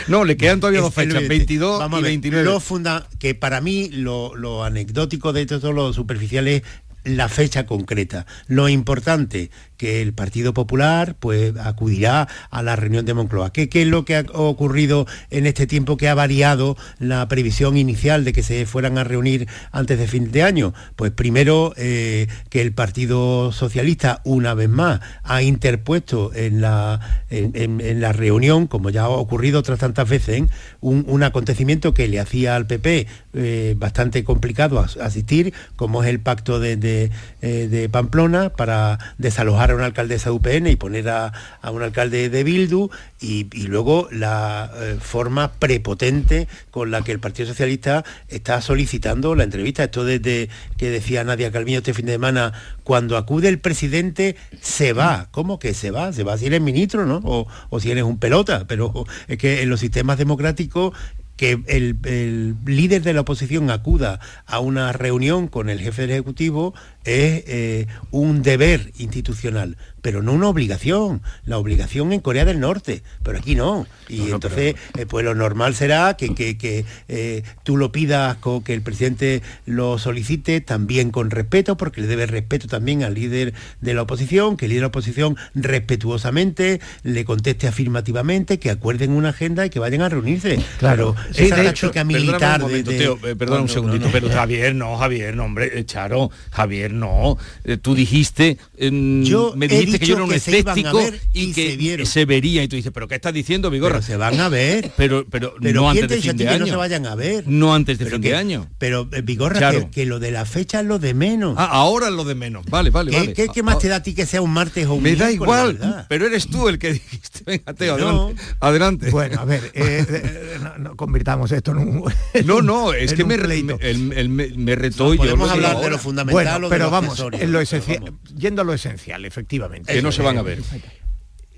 [SPEAKER 1] no, le quedan todavía dos fechas, 22 y 29.
[SPEAKER 48] Lo funda, que para mí lo, lo anecdótico de todo lo superficial es la fecha concreta. Lo importante, que el Partido Popular pues acudirá a la reunión de Moncloa. ¿Qué, es lo que ha ocurrido en este tiempo que ha variado la previsión inicial de que se fueran a reunir antes de fin de año? Pues primero eh, que el Partido Socialista una vez más ha interpuesto en la, en, la reunión, como ya ha ocurrido otras tantas veces, un, acontecimiento que le hacía al PP eh, bastante complicado asistir, como es el pacto de, eh, de Pamplona para desalojar a una alcaldesa de UPN y poner a, un alcalde de Bildu y, luego la eh, forma prepotente con la que el Partido Socialista está solicitando la entrevista. Esto desde que decía Nadia Calviño este fin de semana, cuando acude el presidente se va. ¿Cómo que se va? Se va si eres ministro, ¿no? O, o si eres un pelota. Pero es que en los sistemas democráticos que el, líder de la oposición acuda a una reunión con el jefe del Ejecutivo es eh, un deber institucional pero no una obligación. La obligación en Corea del Norte, pero aquí no. Y entonces, eh, pues lo normal será que, que, eh, tú lo pidas, que el presidente lo solicite también con respeto, porque le debe respeto también al líder de la oposición, que el líder de la oposición respetuosamente le conteste afirmativamente, que acuerden una agenda y que vayan a reunirse.
[SPEAKER 1] Claro,
[SPEAKER 48] esa de hecho, militar
[SPEAKER 1] un eh, perdón un segundito, pero Javier, no, Javier, no, hombre, Charo, Javier, no. tú dijiste,
[SPEAKER 48] yo
[SPEAKER 1] me dijiste que yo era un escéptico y, que se, vería y tú dices, pero ¿qué estás diciendo, Vigorra?
[SPEAKER 48] se van a ver.
[SPEAKER 1] Pero, pero, no antes de fin de año.
[SPEAKER 48] no se vayan a ver.
[SPEAKER 1] No antes de fin de año.
[SPEAKER 48] Pero eh, Vigorra, que, lo de la fecha es lo de menos.
[SPEAKER 1] Ah, ahora es lo de menos. Vale, vale,
[SPEAKER 48] ¿Qué,
[SPEAKER 1] vale.
[SPEAKER 48] ¿qué, más te da a ti que sea un martes o un
[SPEAKER 1] Me da igual, pero eres tú el que dijiste. Venga, Teo, adelante.
[SPEAKER 46] Bueno, a ver, eh, eh, no, convirtamos esto en un...
[SPEAKER 1] no, no, *laughs* es que me, el, me, retó
[SPEAKER 48] yo. Podemos hablar de lo fundamental
[SPEAKER 46] pero vamos, en lo esencial, yendo a lo esencial, efectivamente.
[SPEAKER 1] Que no se van a ver.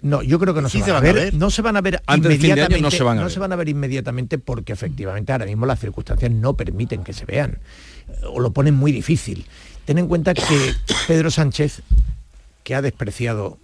[SPEAKER 46] No, yo creo que no se, van, a ver, No se van a ver
[SPEAKER 1] inmediatamente. no se van
[SPEAKER 46] a, van a ver inmediatamente porque efectivamente ahora mismo las circunstancias no permiten que se vean o lo ponen muy difícil. Ten en cuenta que Pedro Sánchez, que ha despreciado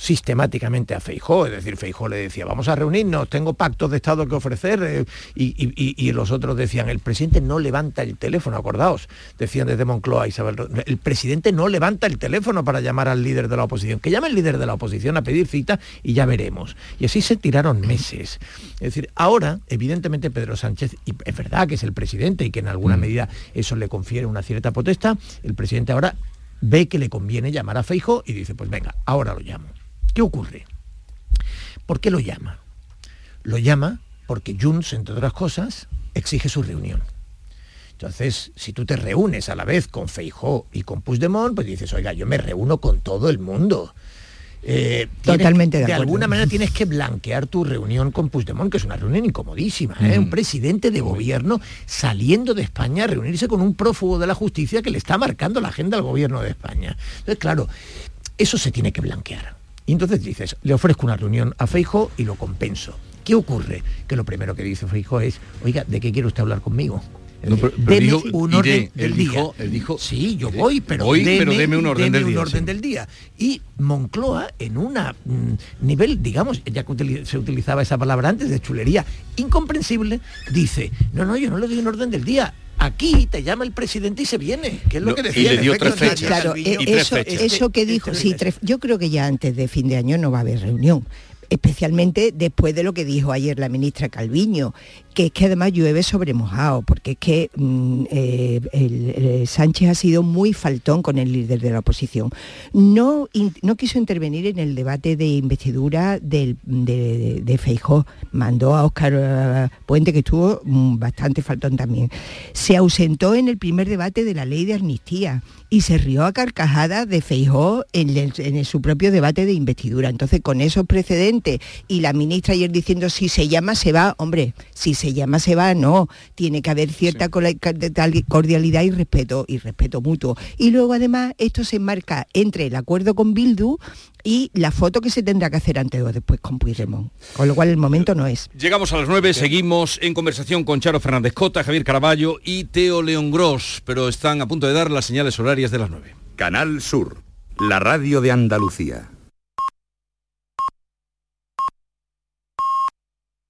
[SPEAKER 46] sistemáticamente a Feijó, es decir, Feijó le decía, vamos a reunirnos, tengo pactos de Estado que ofrecer, eh, y, los otros decían, el presidente no levanta el teléfono, acordaos, decían desde Moncloa Isabel, el presidente no levanta el teléfono para llamar al líder de la oposición, que llame el líder de la oposición a pedir cita y ya veremos. Y así se tiraron meses. Es decir, ahora, evidentemente, Pedro Sánchez, y es verdad que es el presidente y que en alguna mm. medida eso le confiere una cierta potestad, el presidente ahora ve que le conviene llamar a Feijó y dice, pues venga, ahora lo llamo. ¿Qué ocurre? ¿Por qué lo llama? Lo llama porque Junts, entre otras cosas, exige su reunión. Entonces, si tú te reúnes a la vez con Feijó y con Puigdemont, pues dices, oiga, yo me reúno con todo el mundo. Eh,
[SPEAKER 47] Totalmente de
[SPEAKER 46] de,
[SPEAKER 47] acuerdo.
[SPEAKER 46] alguna manera tienes que blanquear tu reunión con Puigdemont, que es una reunión incomodísima. ¿eh? Un presidente de gobierno saliendo de España a reunirse con un prófugo de la justicia que le está marcando la agenda al gobierno de España. Entonces, claro, eso se tiene que blanquear. Y entonces dices, le ofrezco una reunión a Feijo y lo compenso. ¿Qué ocurre? Que lo primero que dice Feijo es, oiga, ¿de qué quiere usted hablar conmigo?
[SPEAKER 1] No, pero-
[SPEAKER 46] Deme
[SPEAKER 1] dijo,
[SPEAKER 46] un
[SPEAKER 1] iré.
[SPEAKER 46] orden
[SPEAKER 1] Él
[SPEAKER 46] del
[SPEAKER 1] dijo-
[SPEAKER 46] día.
[SPEAKER 1] él dijo,
[SPEAKER 46] sí, yo
[SPEAKER 1] iré.
[SPEAKER 46] voy, pero
[SPEAKER 1] Voy,
[SPEAKER 46] deme,
[SPEAKER 1] pero deme un orden
[SPEAKER 46] deme
[SPEAKER 1] del
[SPEAKER 46] un
[SPEAKER 1] día,
[SPEAKER 46] orden
[SPEAKER 1] sí.
[SPEAKER 46] del día. Y Moncloa, en un nivel, digamos, ya que se utilizaba esa palabra antes, de chulería incomprensible, dice, no, no, yo no le doy un orden del día. Aquí te llama el presidente y se viene, que es lo
[SPEAKER 1] No,
[SPEAKER 46] que
[SPEAKER 1] y
[SPEAKER 46] decía.
[SPEAKER 1] le
[SPEAKER 46] en
[SPEAKER 1] dio
[SPEAKER 46] efecto,
[SPEAKER 1] tres fechas.
[SPEAKER 47] Claro, eh, eso, eso que dijo, sí, tres- yo creo que ya antes de fin de año no va a haber reunión especialmente después de lo que dijo ayer la ministra Calviño, que es que además llueve sobre mojado, porque es que mm, eh, el Sánchez ha sido muy faltón con el líder de la oposición. No, no quiso intervenir en el debate de investidura de, de Feijó, mandó a Óscar eh, Puente, que estuvo mm, bastante faltón también. Se ausentó en el primer debate de la ley de amnistía y se rió a carcajadas de Feijó en, su propio debate de investidura. Entonces, con esos precedentes y la ministra ayer diciendo si se llama se va, hombre, si se llama se va, no. Tiene que haber cierta cordialidad y respeto, y respeto mutuo. Y luego además esto se enmarca entre el acuerdo con Bildu y la foto que se tendrá que hacer antes o después con Puigdemont. Con lo cual el momento no es.
[SPEAKER 1] Llegamos a las 9, seguimos en conversación con Charo Fernández Cota, Javier Caraballo y Teo León Gross, pero están a punto de dar las señales horarias de las 9.
[SPEAKER 49] Canal Sur, la radio de Andalucía.